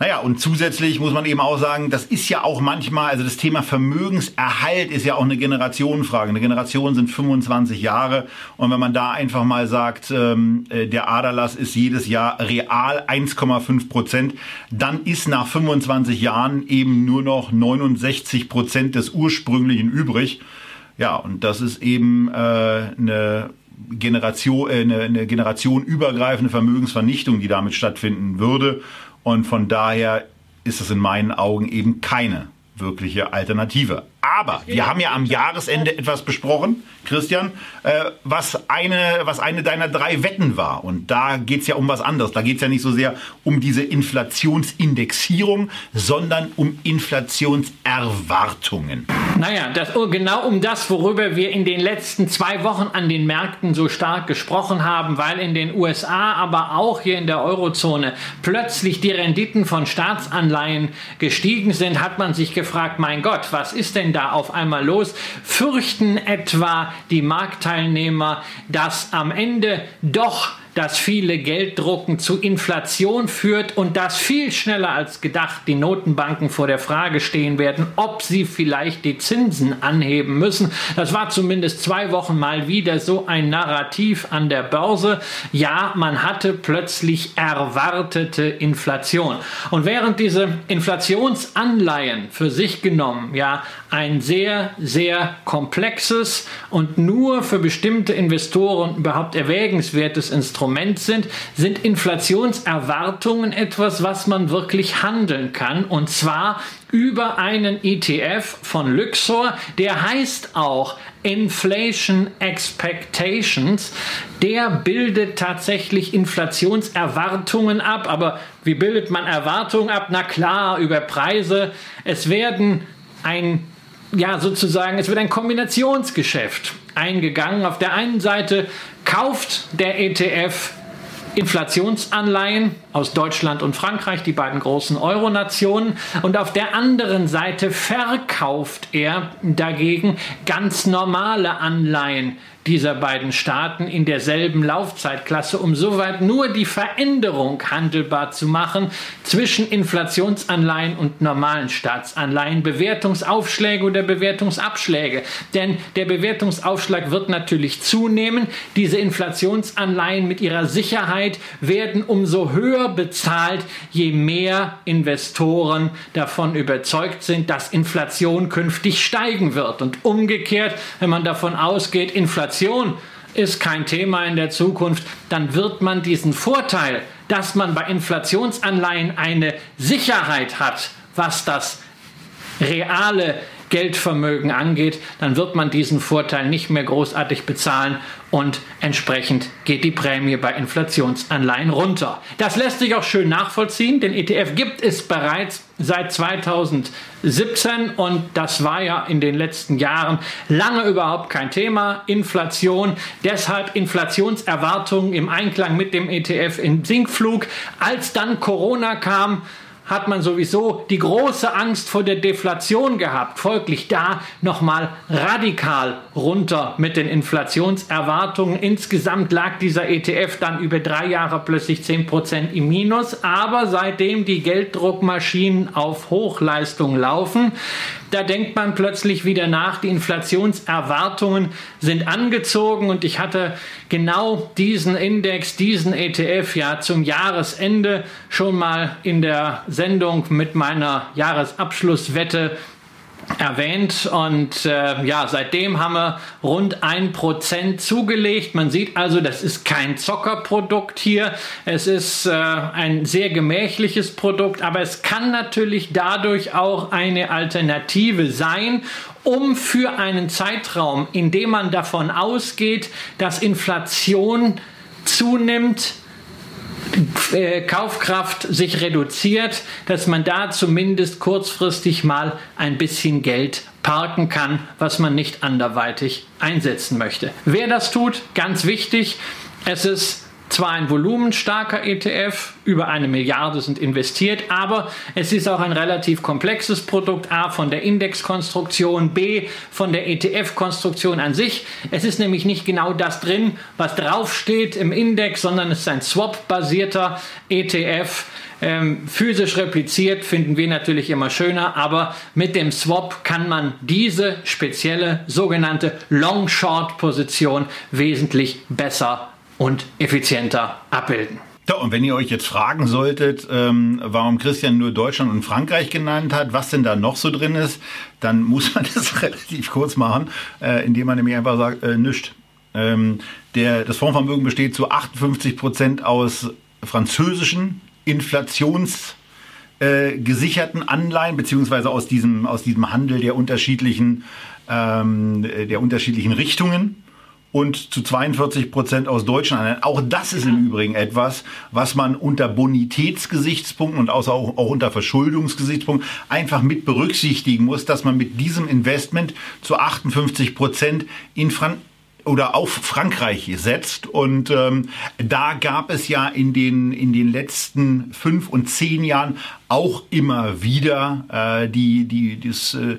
Naja, und zusätzlich muss man eben auch sagen, das ist ja auch manchmal, also das Thema Vermögenserhalt ist ja auch eine Generationenfrage. Eine Generation sind 25 Jahre und wenn man da einfach mal sagt, ähm, äh, der Aderlass ist jedes Jahr real 1,5 Prozent, dann ist nach 25 Jahren eben nur noch 69 Prozent des ursprünglichen übrig. Ja, und das ist eben äh, eine Generation, äh, eine, eine generationenübergreifende Vermögensvernichtung, die damit stattfinden würde. Und von daher ist es in meinen Augen eben keine wirkliche Alternative. Aber wir haben ja am Jahresende etwas besprochen, Christian, äh, was, eine, was eine deiner drei Wetten war. Und da geht es ja um was anderes. Da geht es ja nicht so sehr um diese Inflationsindexierung, sondern um Inflationserwartungen. Naja, das, oh, genau um das, worüber wir in den letzten zwei Wochen an den Märkten so stark gesprochen haben, weil in den USA, aber auch hier in der Eurozone plötzlich die Renditen von Staatsanleihen gestiegen sind, hat man sich gefragt, mein Gott, was ist denn da auf einmal los? Fürchten etwa die Marktteilnehmer, dass am Ende doch dass viele Gelddrucken zu Inflation führt und dass viel schneller als gedacht die Notenbanken vor der Frage stehen werden, ob sie vielleicht die Zinsen anheben müssen. Das war zumindest zwei Wochen mal wieder so ein Narrativ an der Börse. Ja, man hatte plötzlich erwartete Inflation. Und während diese Inflationsanleihen für sich genommen ja ein sehr, sehr komplexes und nur für bestimmte Investoren überhaupt erwägenswertes Instrument sind, sind Inflationserwartungen etwas, was man wirklich handeln kann. Und zwar über einen ETF von Luxor, der heißt auch Inflation Expectations. Der bildet tatsächlich Inflationserwartungen ab. Aber wie bildet man Erwartungen ab? Na klar, über Preise. Es werden ein ja, sozusagen, es wird ein Kombinationsgeschäft eingegangen. Auf der einen Seite kauft der ETF Inflationsanleihen aus Deutschland und Frankreich, die beiden großen Euro-Nationen. Und auf der anderen Seite verkauft er dagegen ganz normale Anleihen dieser beiden Staaten in derselben Laufzeitklasse, um soweit nur die Veränderung handelbar zu machen zwischen Inflationsanleihen und normalen Staatsanleihen, Bewertungsaufschläge oder Bewertungsabschläge. Denn der Bewertungsaufschlag wird natürlich zunehmen. Diese Inflationsanleihen mit ihrer Sicherheit werden umso höher bezahlt, je mehr Investoren davon überzeugt sind, dass Inflation künftig steigen wird. Und umgekehrt, wenn man davon ausgeht, Inflation Inflation ist kein Thema in der Zukunft, dann wird man diesen Vorteil, dass man bei Inflationsanleihen eine Sicherheit hat, was das reale Geldvermögen angeht, dann wird man diesen Vorteil nicht mehr großartig bezahlen und entsprechend geht die Prämie bei Inflationsanleihen runter. Das lässt sich auch schön nachvollziehen. Den ETF gibt es bereits seit 2017 und das war ja in den letzten Jahren lange überhaupt kein Thema. Inflation, deshalb Inflationserwartungen im Einklang mit dem ETF in Sinkflug. Als dann Corona kam, hat man sowieso die große Angst vor der Deflation gehabt. Folglich da nochmal radikal runter mit den Inflationserwartungen. Insgesamt lag dieser ETF dann über drei Jahre plötzlich 10% im Minus. Aber seitdem die Gelddruckmaschinen auf Hochleistung laufen, da denkt man plötzlich wieder nach, die Inflationserwartungen sind angezogen und ich hatte genau diesen Index, diesen ETF ja zum Jahresende schon mal in der Sendung mit meiner Jahresabschlusswette erwähnt und äh, ja, seitdem haben wir rund ein Prozent zugelegt. Man sieht also, das ist kein Zockerprodukt hier. Es ist äh, ein sehr gemächliches Produkt, aber es kann natürlich dadurch auch eine Alternative sein, um für einen Zeitraum, in dem man davon ausgeht, dass Inflation zunimmt, Kaufkraft sich reduziert, dass man da zumindest kurzfristig mal ein bisschen Geld parken kann, was man nicht anderweitig einsetzen möchte. Wer das tut, ganz wichtig, es ist zwar ein volumenstarker ETF, über eine Milliarde sind investiert, aber es ist auch ein relativ komplexes Produkt, A von der Indexkonstruktion, B von der ETF-Konstruktion an sich. Es ist nämlich nicht genau das drin, was draufsteht im Index, sondern es ist ein Swap-basierter ETF. Ähm, physisch repliziert finden wir natürlich immer schöner, aber mit dem Swap kann man diese spezielle sogenannte Long-Short-Position wesentlich besser und effizienter abbilden. Ja, und wenn ihr euch jetzt fragen solltet, ähm, warum Christian nur Deutschland und Frankreich genannt hat, was denn da noch so drin ist, dann muss man das relativ kurz machen, äh, indem man nämlich einfach sagt, äh, nichts. Ähm, der, das Fondsvermögen besteht zu 58 Prozent aus französischen Inflations- äh, gesicherten Anleihen beziehungsweise aus diesem aus diesem Handel der unterschiedlichen ähm, der unterschiedlichen Richtungen und zu 42 Prozent aus deutschen Anleihen. Auch das ist im Übrigen etwas, was man unter Bonitätsgesichtspunkten und auch, auch unter Verschuldungsgesichtspunkten einfach mit berücksichtigen muss, dass man mit diesem Investment zu 58 Prozent in Fran oder auf Frankreich setzt. Und ähm, da gab es ja in den, in den letzten fünf und zehn Jahren auch immer wieder äh, die, die, das äh,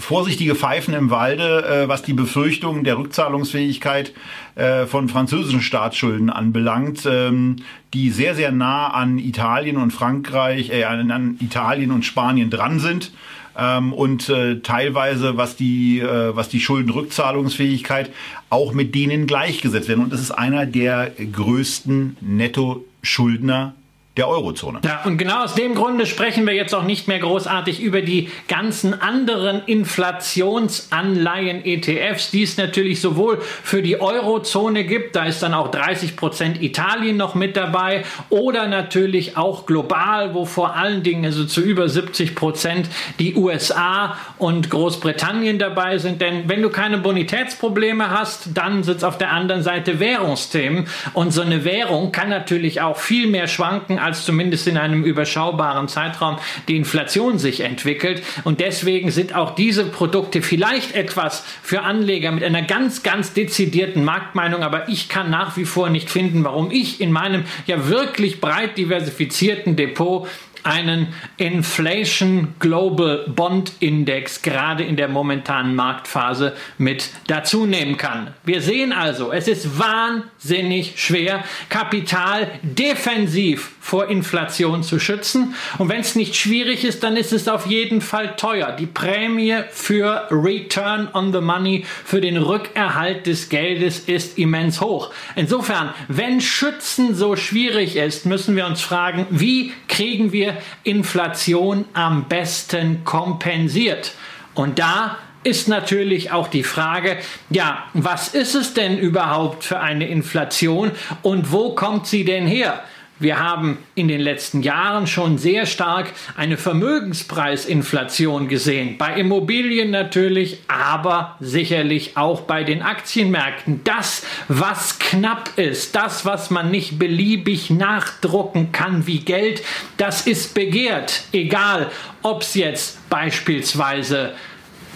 vorsichtige Pfeifen im Walde, äh, was die Befürchtungen der Rückzahlungsfähigkeit äh, von französischen Staatsschulden anbelangt, ähm, die sehr, sehr nah an Italien und Frankreich, äh, an Italien und Spanien dran sind. Ähm, und äh, teilweise, was die, äh, was die Schuldenrückzahlungsfähigkeit auch mit denen gleichgesetzt werden. Und das ist einer der größten Netto-Schuldner der Eurozone. Ja, und genau aus dem Grunde sprechen wir jetzt auch nicht mehr großartig über die ganzen anderen Inflationsanleihen-ETFs, die es natürlich sowohl für die Eurozone gibt, da ist dann auch 30 Prozent Italien noch mit dabei, oder natürlich auch global, wo vor allen Dingen also zu über 70 Prozent die USA und Großbritannien dabei sind. Denn wenn du keine Bonitätsprobleme hast, dann sitzt auf der anderen Seite Währungsthemen. Und so eine Währung kann natürlich auch viel mehr schwanken als zumindest in einem überschaubaren Zeitraum die Inflation sich entwickelt. Und deswegen sind auch diese Produkte vielleicht etwas für Anleger mit einer ganz, ganz dezidierten Marktmeinung. Aber ich kann nach wie vor nicht finden, warum ich in meinem ja wirklich breit diversifizierten Depot einen Inflation Global Bond Index gerade in der momentanen Marktphase mit dazu nehmen kann. Wir sehen also, es ist wahnsinnig schwer, Kapital defensiv vor Inflation zu schützen. Und wenn es nicht schwierig ist, dann ist es auf jeden Fall teuer. Die Prämie für Return on the Money, für den Rückerhalt des Geldes ist immens hoch. Insofern, wenn Schützen so schwierig ist, müssen wir uns fragen, wie kriegen wir Inflation am besten kompensiert? Und da ist natürlich auch die Frage, ja, was ist es denn überhaupt für eine Inflation und wo kommt sie denn her? Wir haben in den letzten Jahren schon sehr stark eine Vermögenspreisinflation gesehen. Bei Immobilien natürlich, aber sicherlich auch bei den Aktienmärkten. Das, was knapp ist, das, was man nicht beliebig nachdrucken kann wie Geld, das ist begehrt. Egal, ob es jetzt beispielsweise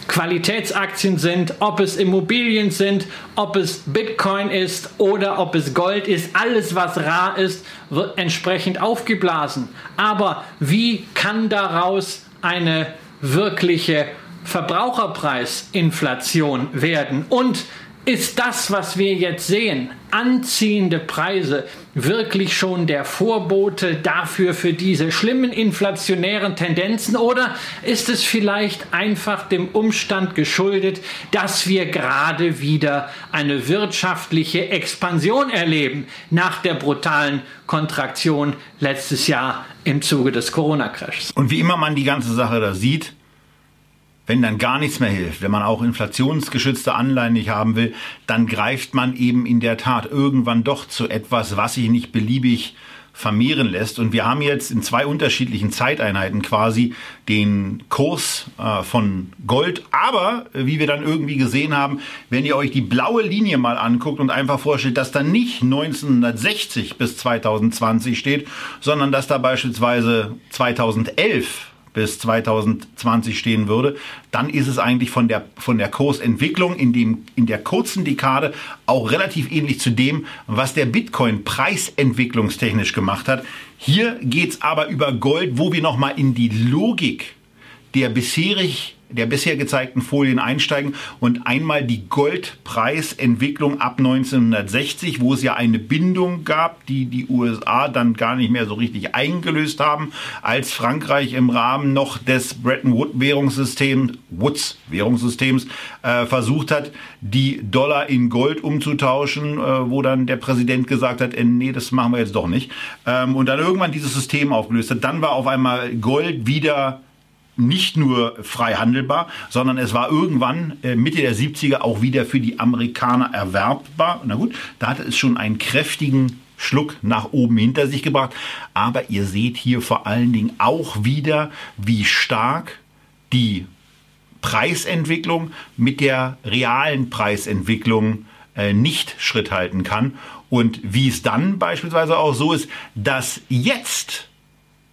Qualitätsaktien sind, ob es Immobilien sind, ob es Bitcoin ist oder ob es Gold ist. Alles, was rar ist, wird entsprechend aufgeblasen. Aber wie kann daraus eine wirkliche Verbraucherpreisinflation werden? Und ist das, was wir jetzt sehen, anziehende Preise, wirklich schon der Vorbote dafür für diese schlimmen inflationären Tendenzen oder ist es vielleicht einfach dem Umstand geschuldet, dass wir gerade wieder eine wirtschaftliche Expansion erleben nach der brutalen Kontraktion letztes Jahr im Zuge des Corona-Crashs? Und wie immer man die ganze Sache da sieht, wenn dann gar nichts mehr hilft, wenn man auch inflationsgeschützte Anleihen nicht haben will, dann greift man eben in der Tat irgendwann doch zu etwas, was sich nicht beliebig vermehren lässt. Und wir haben jetzt in zwei unterschiedlichen Zeiteinheiten quasi den Kurs äh, von Gold. Aber, wie wir dann irgendwie gesehen haben, wenn ihr euch die blaue Linie mal anguckt und einfach vorstellt, dass da nicht 1960 bis 2020 steht, sondern dass da beispielsweise 2011 bis 2020 stehen würde, dann ist es eigentlich von der, von der Kursentwicklung in, dem, in der kurzen Dekade auch relativ ähnlich zu dem, was der Bitcoin preisentwicklungstechnisch gemacht hat. Hier geht's aber über Gold, wo wir nochmal in die Logik der bisherig der bisher gezeigten Folien einsteigen und einmal die Goldpreisentwicklung ab 1960, wo es ja eine Bindung gab, die die USA dann gar nicht mehr so richtig eingelöst haben, als Frankreich im Rahmen noch des Bretton Woods Währungssystems, Woods Währungssystems äh, versucht hat, die Dollar in Gold umzutauschen, äh, wo dann der Präsident gesagt hat, äh, nee, das machen wir jetzt doch nicht. Ähm, und dann irgendwann dieses System aufgelöst hat. Dann war auf einmal Gold wieder nicht nur frei handelbar, sondern es war irgendwann äh, Mitte der 70er auch wieder für die Amerikaner erwerbbar. Na gut, da hatte es schon einen kräftigen Schluck nach oben hinter sich gebracht. Aber ihr seht hier vor allen Dingen auch wieder, wie stark die Preisentwicklung mit der realen Preisentwicklung äh, nicht Schritt halten kann. Und wie es dann beispielsweise auch so ist, dass jetzt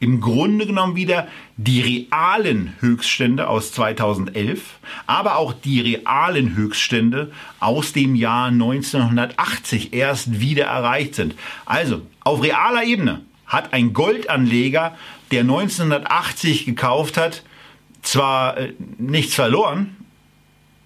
im Grunde genommen wieder die realen Höchststände aus 2011, aber auch die realen Höchststände aus dem Jahr 1980 erst wieder erreicht sind. Also auf realer Ebene hat ein Goldanleger, der 1980 gekauft hat, zwar äh, nichts verloren,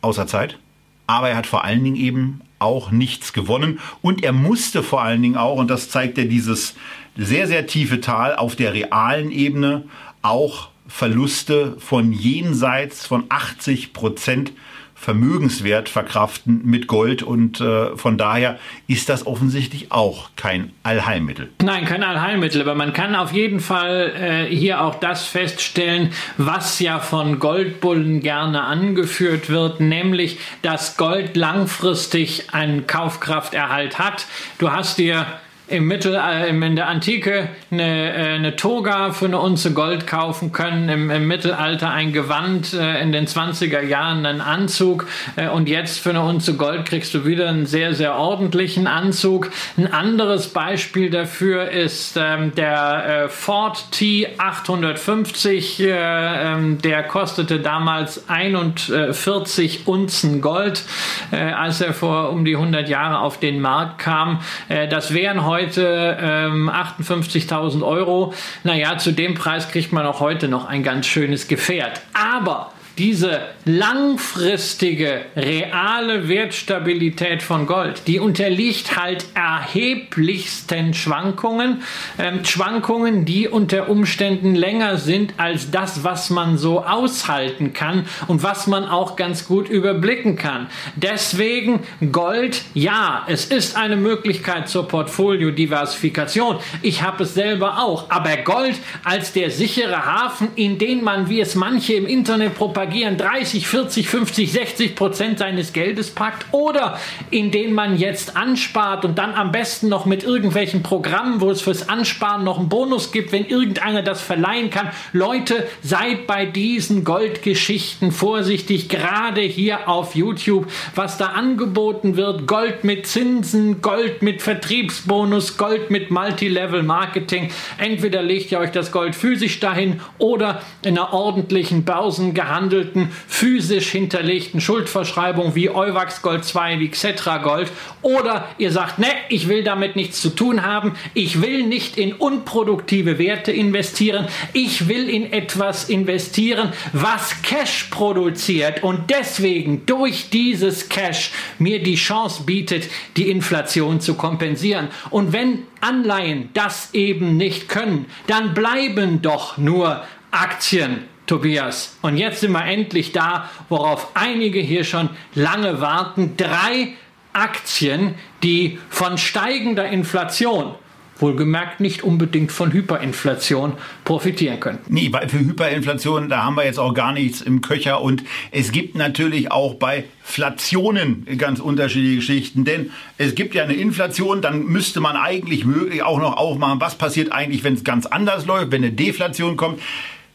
außer Zeit. Aber er hat vor allen Dingen eben auch nichts gewonnen. Und er musste vor allen Dingen auch, und das zeigt er dieses sehr, sehr tiefe Tal auf der realen Ebene, auch Verluste von jenseits von 80 Prozent Vermögenswert verkraften mit Gold und äh, von daher ist das offensichtlich auch kein Allheilmittel. Nein, kein Allheilmittel, aber man kann auf jeden Fall äh, hier auch das feststellen, was ja von Goldbullen gerne angeführt wird, nämlich dass Gold langfristig einen Kaufkrafterhalt hat. Du hast dir im Mittelalter, in der Antike eine, äh, eine Toga für eine Unze Gold kaufen können, im, im Mittelalter ein Gewand, äh, in den 20er Jahren einen Anzug äh, und jetzt für eine Unze Gold kriegst du wieder einen sehr, sehr ordentlichen Anzug. Ein anderes Beispiel dafür ist ähm, der Ford T850, ähm, der kostete damals 41 Unzen Gold, als er vor um die 100 Jahre auf den Markt kam. das wären heute heute ähm, 58.000 Euro. Naja, zu dem Preis kriegt man auch heute noch ein ganz schönes Gefährt. Aber diese langfristige, reale Wertstabilität von Gold, die unterliegt halt erheblichsten Schwankungen. Ähm, Schwankungen, die unter Umständen länger sind als das, was man so aushalten kann und was man auch ganz gut überblicken kann. Deswegen Gold, ja, es ist eine Möglichkeit zur Portfoliodiversifikation. Ich habe es selber auch. Aber Gold als der sichere Hafen, in den man, wie es manche im Internet propagieren, propagieren, 30, 40, 50, 60 Prozent seines Geldes packt oder in denen man jetzt anspart und dann am besten noch mit irgendwelchen Programmen, wo es fürs Ansparen noch einen Bonus gibt, wenn irgendeiner das verleihen kann. Leute, seid bei diesen Goldgeschichten vorsichtig, gerade hier auf YouTube, was da angeboten wird. Gold mit Zinsen, Gold mit Vertriebsbonus, Gold mit Multilevel Marketing. Entweder legt ihr euch das Gold physisch dahin oder in einer ordentlichen Börsen gehandelt gehandelten, physisch hinterlegten Schuldverschreibungen wie Euwax Gold 2, wie Xetra Gold. Oder ihr sagt, ne, ich will damit nichts zu tun haben. Ich will nicht in unproduktive Werte investieren. Ich will in etwas investieren, was Cash produziert und deswegen durch dieses Cash mir die Chance bietet, die Inflation zu kompensieren. Und wenn Anleihen das eben nicht können, dann bleiben doch nur Aktien Tobias. Und jetzt sind wir endlich da, worauf einige hier schon lange warten. Drei Aktien, die von steigender Inflation wohlgemerkt nicht unbedingt von Hyperinflation profitieren können. Nee, weil für Hyperinflation, da haben wir jetzt auch gar nichts im Köcher und es gibt natürlich auch bei Flationen ganz unterschiedliche Geschichten, denn es gibt ja eine Inflation, dann müsste man eigentlich möglich auch noch aufmachen, was passiert eigentlich, wenn es ganz anders läuft, wenn eine Deflation kommt.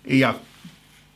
Ja,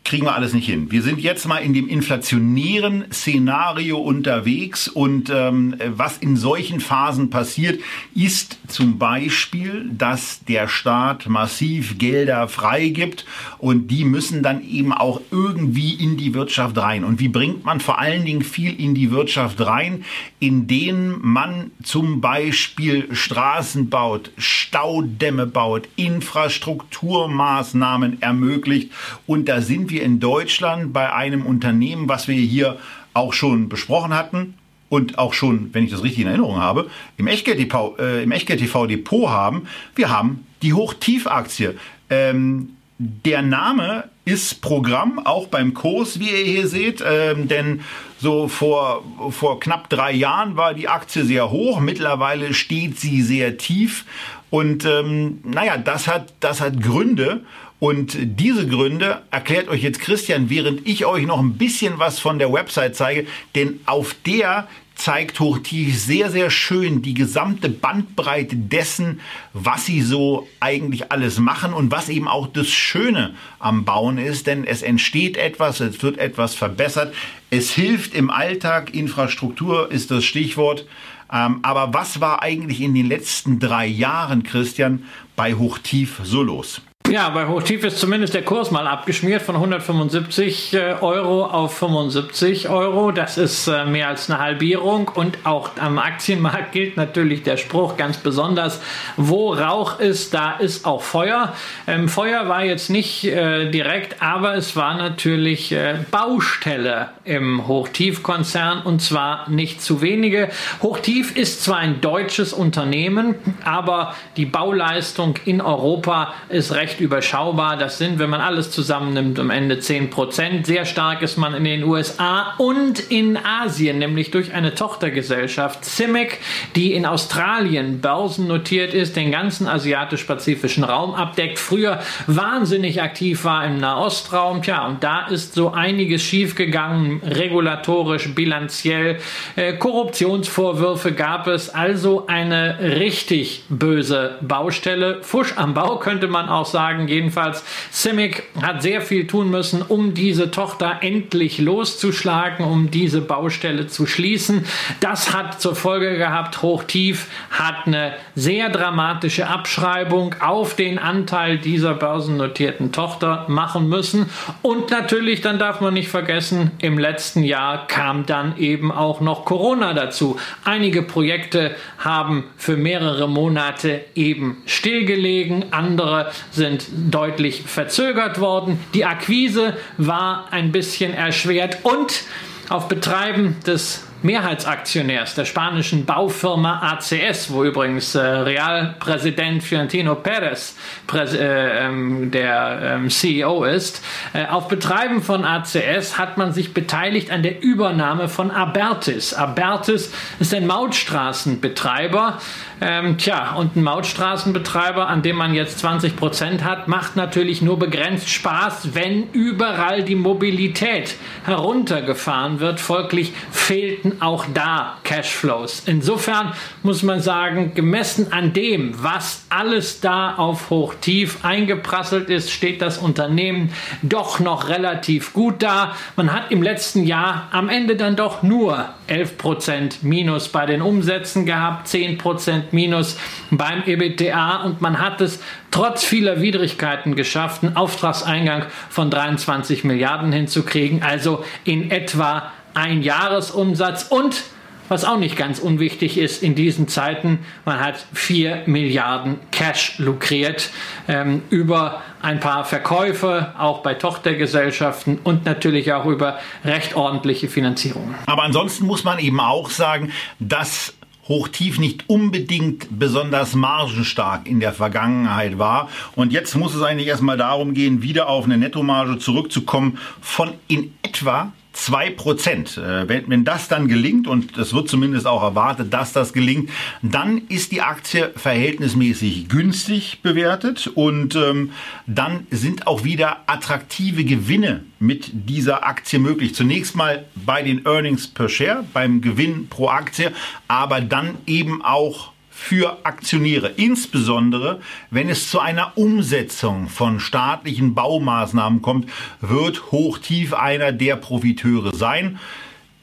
kriegen wir alles nicht hin. Wir sind jetzt mal in dem inflationären Szenario unterwegs und ähm, was in solchen Phasen passiert, ist zum Beispiel, dass der Staat massiv Gelder freigibt und die müssen dann eben auch irgendwie in die Wirtschaft rein. Und wie bringt man vor allen Dingen viel in die Wirtschaft rein? Indem man zum Beispiel Straßen baut, Staudämme baut, Infrastrukturmaßnahmen ermöglicht und da sind wir wir in Deutschland bei einem Unternehmen, was wir hier auch schon besprochen hatten und auch schon, wenn ich das richtig in Erinnerung habe, im Echtgeld-TV äh, Echtgeld Depot haben. Wir haben die Hochtiefaktie. Ähm, der Name ist Programm, auch beim Kurs, wie ihr hier seht, ähm, denn so vor, vor knapp drei Jahren war die Aktie sehr hoch, mittlerweile steht sie sehr tief und ähm, naja, das hat, das hat Gründe und diese Gründe erklärt euch jetzt Christian, während ich euch noch ein bisschen was von der Website zeige, denn auf der zeigt Hochtief sehr, sehr schön die gesamte Bandbreite dessen, was sie so eigentlich alles machen und was eben auch das Schöne am Bauen ist, denn es entsteht etwas, es wird etwas verbessert, es hilft im Alltag, Infrastruktur ist das Stichwort. Ähm, aber was war eigentlich in den letzten drei Jahren, Christian, bei Hochtief so los? Ja, bei Hochtief ist zumindest der Kurs mal abgeschmiert von 175 äh, Euro auf 75 Euro. Das ist äh, mehr als eine Halbierung. Und auch am Aktienmarkt gilt natürlich der Spruch ganz besonders, wo Rauch ist, da ist auch Feuer. Ähm, Feuer war jetzt nicht äh, direkt, aber es war natürlich äh, Baustelle im Hochtiefkonzern und zwar nicht zu wenige. Hochtief ist zwar ein deutsches Unternehmen, aber die Bauleistung in Europa ist recht überschaubar. Das sind, wenn man alles zusammennimmt, am Ende 10 Prozent. Sehr stark ist man in den USA und in Asien, nämlich durch eine Tochtergesellschaft CIMIC, die in Australien börsennotiert ist, den ganzen asiatisch-pazifischen Raum abdeckt, früher wahnsinnig aktiv war im Nahostraum. Tja, und da ist so einiges schiefgegangen, regulatorisch, bilanziell. Äh, Korruptionsvorwürfe gab es, also eine richtig böse Baustelle. Fusch am Bau könnte man auch sagen sagen. Jedenfalls, Simic hat sehr viel tun müssen, um diese Tochter endlich loszuschlagen, um diese Baustelle zu schließen. Das hat zur Folge gehabt, Hochtief hat eine sehr dramatische Abschreibung auf den Anteil dieser börsennotierten Tochter machen müssen. Und natürlich, dann darf man nicht vergessen, im letzten Jahr kam dann eben auch noch Corona dazu. Einige Projekte haben für mehrere Monate eben stillgelegen, andere sind sind deutlich verzögert worden. Die Akquise war ein bisschen erschwert und auf Betreiben des Mehrheitsaktionärs der spanischen Baufirma ACS, wo übrigens äh, Realpräsident Fiorentino Perez Präs äh, ähm, der ähm, CEO ist. Äh, auf Betreiben von ACS hat man sich beteiligt an der Übernahme von Abertis. Abertis ist ein Mautstraßenbetreiber. Ähm, tja, und ein Mautstraßenbetreiber, an dem man jetzt 20 Prozent hat, macht natürlich nur begrenzt Spaß, wenn überall die Mobilität heruntergefahren wird. Folglich fehlten auch da Cashflows. Insofern muss man sagen, gemessen an dem, was alles da auf Hochtief eingeprasselt ist, steht das Unternehmen doch noch relativ gut da. Man hat im letzten Jahr am Ende dann doch nur 11% Minus bei den Umsätzen gehabt, 10% Minus beim EBITDA und man hat es trotz vieler Widrigkeiten geschafft, einen Auftragseingang von 23 Milliarden hinzukriegen, also in etwa ein Jahresumsatz und was auch nicht ganz unwichtig ist in diesen Zeiten, man hat 4 Milliarden Cash lukriert ähm, über ein paar Verkäufe, auch bei Tochtergesellschaften und natürlich auch über recht ordentliche Finanzierungen. Aber ansonsten muss man eben auch sagen, dass Hochtief nicht unbedingt besonders margenstark in der Vergangenheit war. Und jetzt muss es eigentlich erstmal darum gehen, wieder auf eine Nettomarge zurückzukommen von in etwa 2 Prozent. Äh, wenn, wenn das dann gelingt, und es wird zumindest auch erwartet, dass das gelingt, dann ist die Aktie verhältnismäßig günstig bewertet und ähm, dann sind auch wieder attraktive Gewinne mit dieser Aktie möglich. Zunächst mal bei den Earnings per Share, beim Gewinn pro Aktie, aber dann eben auch für Aktionäre, insbesondere wenn es zu einer Umsetzung von staatlichen Baumaßnahmen kommt, wird Hochtief einer der Profiteure sein.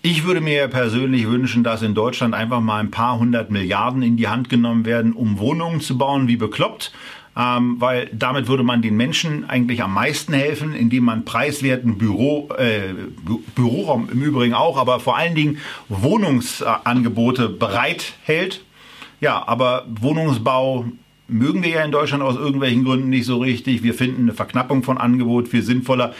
Ich würde mir persönlich wünschen, dass in Deutschland einfach mal ein paar hundert Milliarden in die Hand genommen werden, um Wohnungen zu bauen, wie bekloppt. Ähm, weil damit würde man den Menschen eigentlich am meisten helfen, indem man preiswerten Büro, äh, Büroraum im Übrigen auch, aber vor allen Dingen Wohnungsangebote bereithält ja, aber Wohnungsbau mögen wir ja in Deutschland aus irgendwelchen Gründen nicht so richtig. Wir finden eine Verknappung von Angebot viel sinnvoller.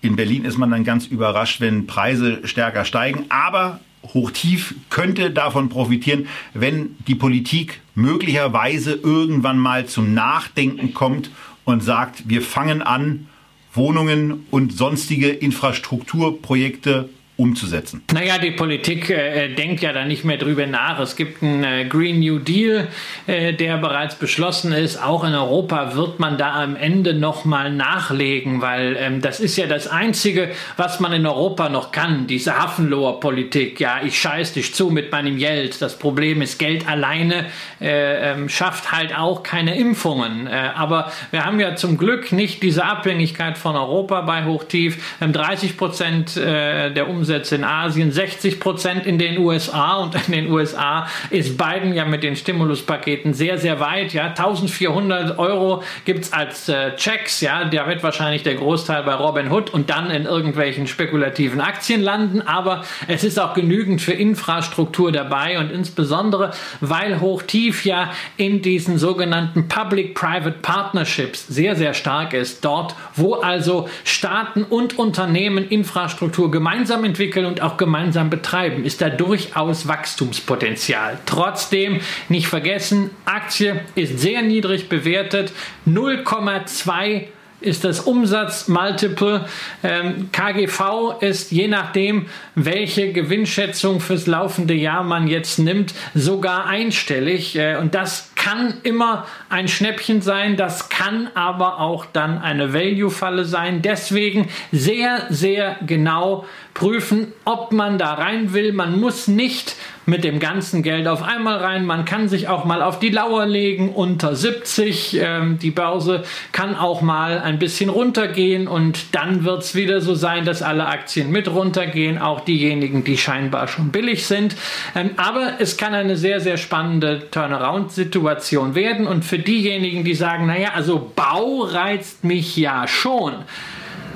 In Berlin ist man dann ganz überrascht, wenn Preise stärker steigen. Aber Hochtief könnte davon profitieren, wenn die Politik möglicherweise irgendwann mal zum Nachdenken kommt und sagt, wir fangen an, Wohnungen und sonstige Infrastrukturprojekte umzusetzen? Naja, die Politik äh, denkt ja da nicht mehr drüber nach. Es gibt einen äh, Green New Deal, äh, der bereits beschlossen ist. Auch in Europa wird man da am Ende nochmal nachlegen, weil ähm, das ist ja das Einzige, was man in Europa noch kann, diese Hafenloher Politik. Ja, ich scheiß dich zu mit meinem Geld. Das Problem ist, Geld alleine äh, ähm, schafft halt auch keine Impfungen. Äh, aber wir haben ja zum Glück nicht diese Abhängigkeit von Europa bei Hochtief. 30 Prozent äh, der Umsätze Umsätze in Asien, 60 Prozent in den USA und in den USA ist Biden ja mit den Stimuluspaketen sehr, sehr weit. Ja, 1400 Euro gibt's als äh, Checks. Ja, da wird wahrscheinlich der Großteil bei Robin Hood und dann in irgendwelchen spekulativen Aktien landen. Aber es ist auch genügend für Infrastruktur dabei und insbesondere, weil Hochtief ja in diesen sogenannten Public-Private Partnerships sehr, sehr stark ist. Dort, wo also Staaten und Unternehmen Infrastruktur gemeinsam entwickeln und auch gemeinsam betreiben, ist da durchaus Wachstumspotenzial. Trotzdem nicht vergessen, Aktie ist sehr niedrig bewertet, 0,2 ist das Umsatzmultiple. Ähm, KGV ist je nachdem, welche Gewinnschätzung fürs laufende Jahr man jetzt nimmt, sogar einstellig. Äh, und das kann immer ein Schnäppchen sein, das kann aber auch dann eine Value-Falle sein. Deswegen sehr, sehr genau prüfen, ob man da rein will. Man muss nicht mit dem ganzen Geld auf einmal rein. Man kann sich auch mal auf die Lauer legen unter 70. Ähm, die Börse kann auch mal ein bisschen runtergehen und dann wird es wieder so sein, dass alle Aktien mit runtergehen, auch diejenigen, die scheinbar schon billig sind. Ähm, aber es kann eine sehr, sehr spannende Turnaround-Situation werden und für diejenigen, die sagen, naja, also Bau reizt mich ja schon.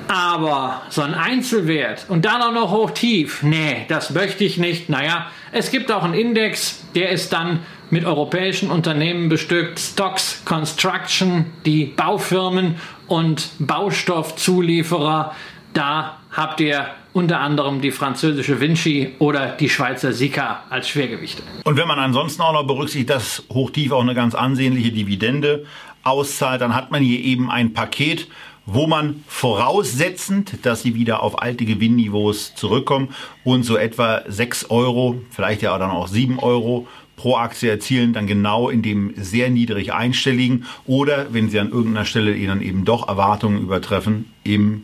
Aber so ein Einzelwert und dann auch noch hoch tief, nee, das möchte ich nicht. Naja, es gibt auch einen Index, der ist dann mit europäischen Unternehmen bestückt, Stocks Construction, die Baufirmen und Baustoffzulieferer. Da habt ihr unter anderem die französische Vinci oder die Schweizer Sika als Schwergewichte. Und wenn man ansonsten auch noch berücksichtigt, dass Hochtief auch eine ganz ansehnliche Dividende auszahlt, dann hat man hier eben ein Paket, wo man voraussetzend, dass sie wieder auf alte Gewinnniveaus zurückkommen und so etwa 6 Euro, vielleicht ja dann auch 7 Euro pro Aktie erzielen, dann genau in dem sehr niedrig einstelligen oder wenn sie an irgendeiner Stelle ihnen eben doch Erwartungen übertreffen, im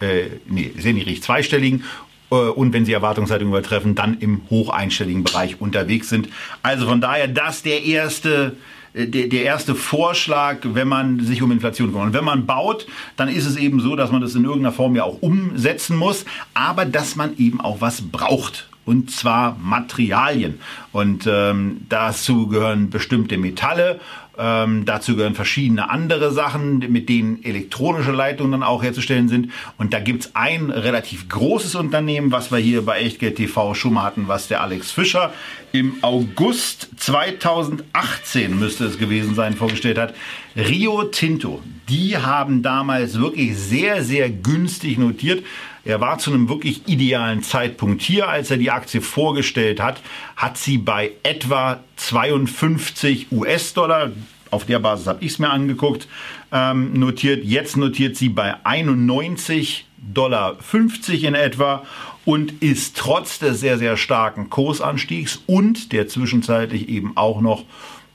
äh, nee, sehr niedrig zweistelligen äh, und wenn sie Erwartungshaltung übertreffen, dann im hocheinstelligen Bereich unterwegs sind. Also von daher das der erste der, der erste Vorschlag, wenn man sich um Inflation kümmert. Und wenn man baut, dann ist es eben so, dass man das in irgendeiner Form ja auch umsetzen muss, aber dass man eben auch was braucht und zwar Materialien. Und ähm, dazu gehören bestimmte Metalle ähm, dazu gehören verschiedene andere Sachen, mit denen elektronische Leitungen dann auch herzustellen sind. Und da gibt's ein relativ großes Unternehmen, was wir hier bei Echtgeld TV schon mal hatten, was der Alex Fischer im August 2018 müsste es gewesen sein, vorgestellt hat. Rio Tinto. Die haben damals wirklich sehr, sehr günstig notiert. Er war zu einem wirklich idealen Zeitpunkt hier, als er die Aktie vorgestellt hat, hat sie bei etwa 52 US-Dollar, auf der Basis habe ich es mir angeguckt, ähm, notiert. Jetzt notiert sie bei 91 Dollar 50 in etwa und ist trotz des sehr, sehr starken Kursanstiegs und der zwischenzeitlich eben auch noch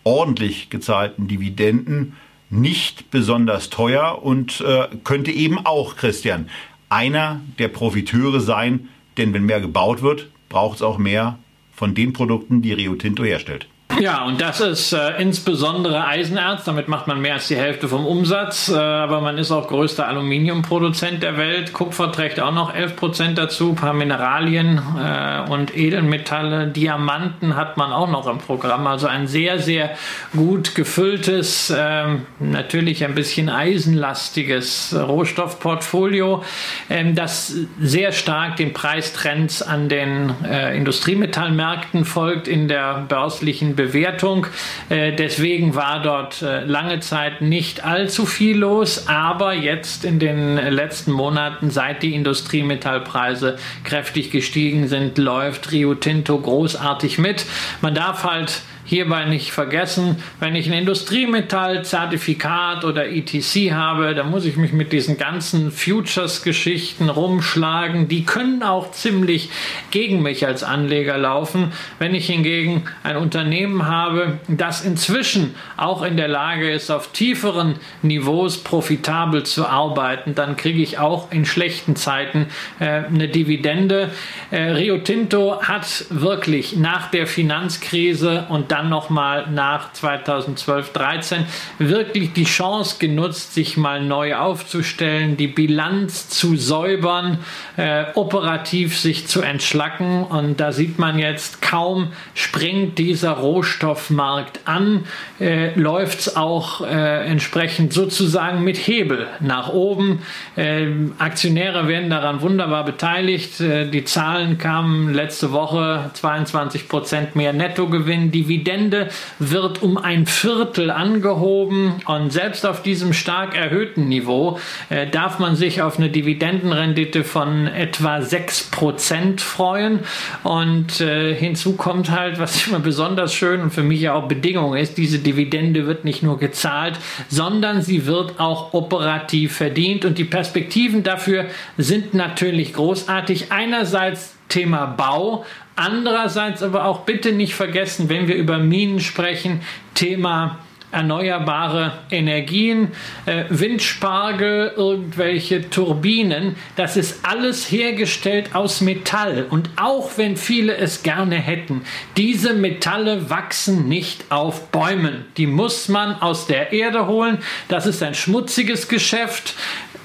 ordentlich gezahlten Dividenden nicht besonders teuer und äh, könnte eben auch, Christian, einer der Profiteure sein, denn wenn mehr gebaut wird, braucht es auch mehr von den Produkten, die Rio Tinto herstellt. Ja, und das ist äh, insbesondere Eisenerz. Damit macht man mehr als die Hälfte vom Umsatz. Äh, aber man ist auch größter Aluminiumproduzent der Welt. Kupfer trägt auch noch 11 Prozent dazu. Ein paar Mineralien äh, und Edelmetalle. Diamanten hat man auch noch im Programm. Also ein sehr, sehr gut gefülltes, ähm, natürlich ein bisschen eisenlastiges Rohstoffportfolio, ähm, das sehr stark den Preistrends an den äh, Industriemetallmärkten folgt in der börslichen. Bewertung. Äh, deswegen war dort äh, lange Zeit nicht allzu viel los, aber jetzt in den letzten Monaten, seit die Industriemetallpreise kräftig gestiegen sind, läuft Rio Tinto großartig mit. Man darf halt hierbei nicht vergessen, wenn ich ein Industriemetall-Zertifikat oder ETC habe, dann muss ich mich mit diesen ganzen Futures-Geschichten rumschlagen. Die können auch ziemlich gegen mich als Anleger laufen. Wenn ich hingegen ein Unternehmen habe, das inzwischen auch in der Lage ist, auf tieferen Niveaus profitabel zu arbeiten, dann kriege ich auch in schlechten Zeiten äh, eine Dividende. Äh, Rio Tinto hat wirklich nach der Finanzkrise und dann nochmal nach 2012, 13 wirklich die Chance genutzt, sich mal neu aufzustellen, die Bilanz zu säubern, äh, operativ sich zu entschlacken. Und da sieht man jetzt, kaum springt dieser Rohstoffmarkt an, äh, läuft es auch äh, entsprechend sozusagen mit Hebel nach oben. Äh, Aktionäre werden daran wunderbar beteiligt. Äh, die Zahlen kamen letzte Woche 22 Prozent mehr Nettogewinn. Dividende wird um ein Viertel angehoben und selbst auf diesem stark erhöhten Niveau äh, darf man sich auf eine Dividendenrendite von etwa 6 Prozent freuen. Und äh, hinzu kommt halt, was immer besonders schön und für mich ja auch Bedingung ist, diese Dividende wird nicht nur gezahlt, sondern sie wird auch operativ verdient und die Perspektiven dafür sind natürlich großartig. Einerseits Thema Bau, andererseits aber auch bitte nicht vergessen, wenn wir über Minen sprechen, Thema erneuerbare Energien, äh, Windspargel, irgendwelche Turbinen. Das ist alles hergestellt aus Metall. Und auch wenn viele es gerne hätten, diese Metalle wachsen nicht auf Bäumen. Die muss man aus der Erde holen. Das ist ein schmutziges Geschäft.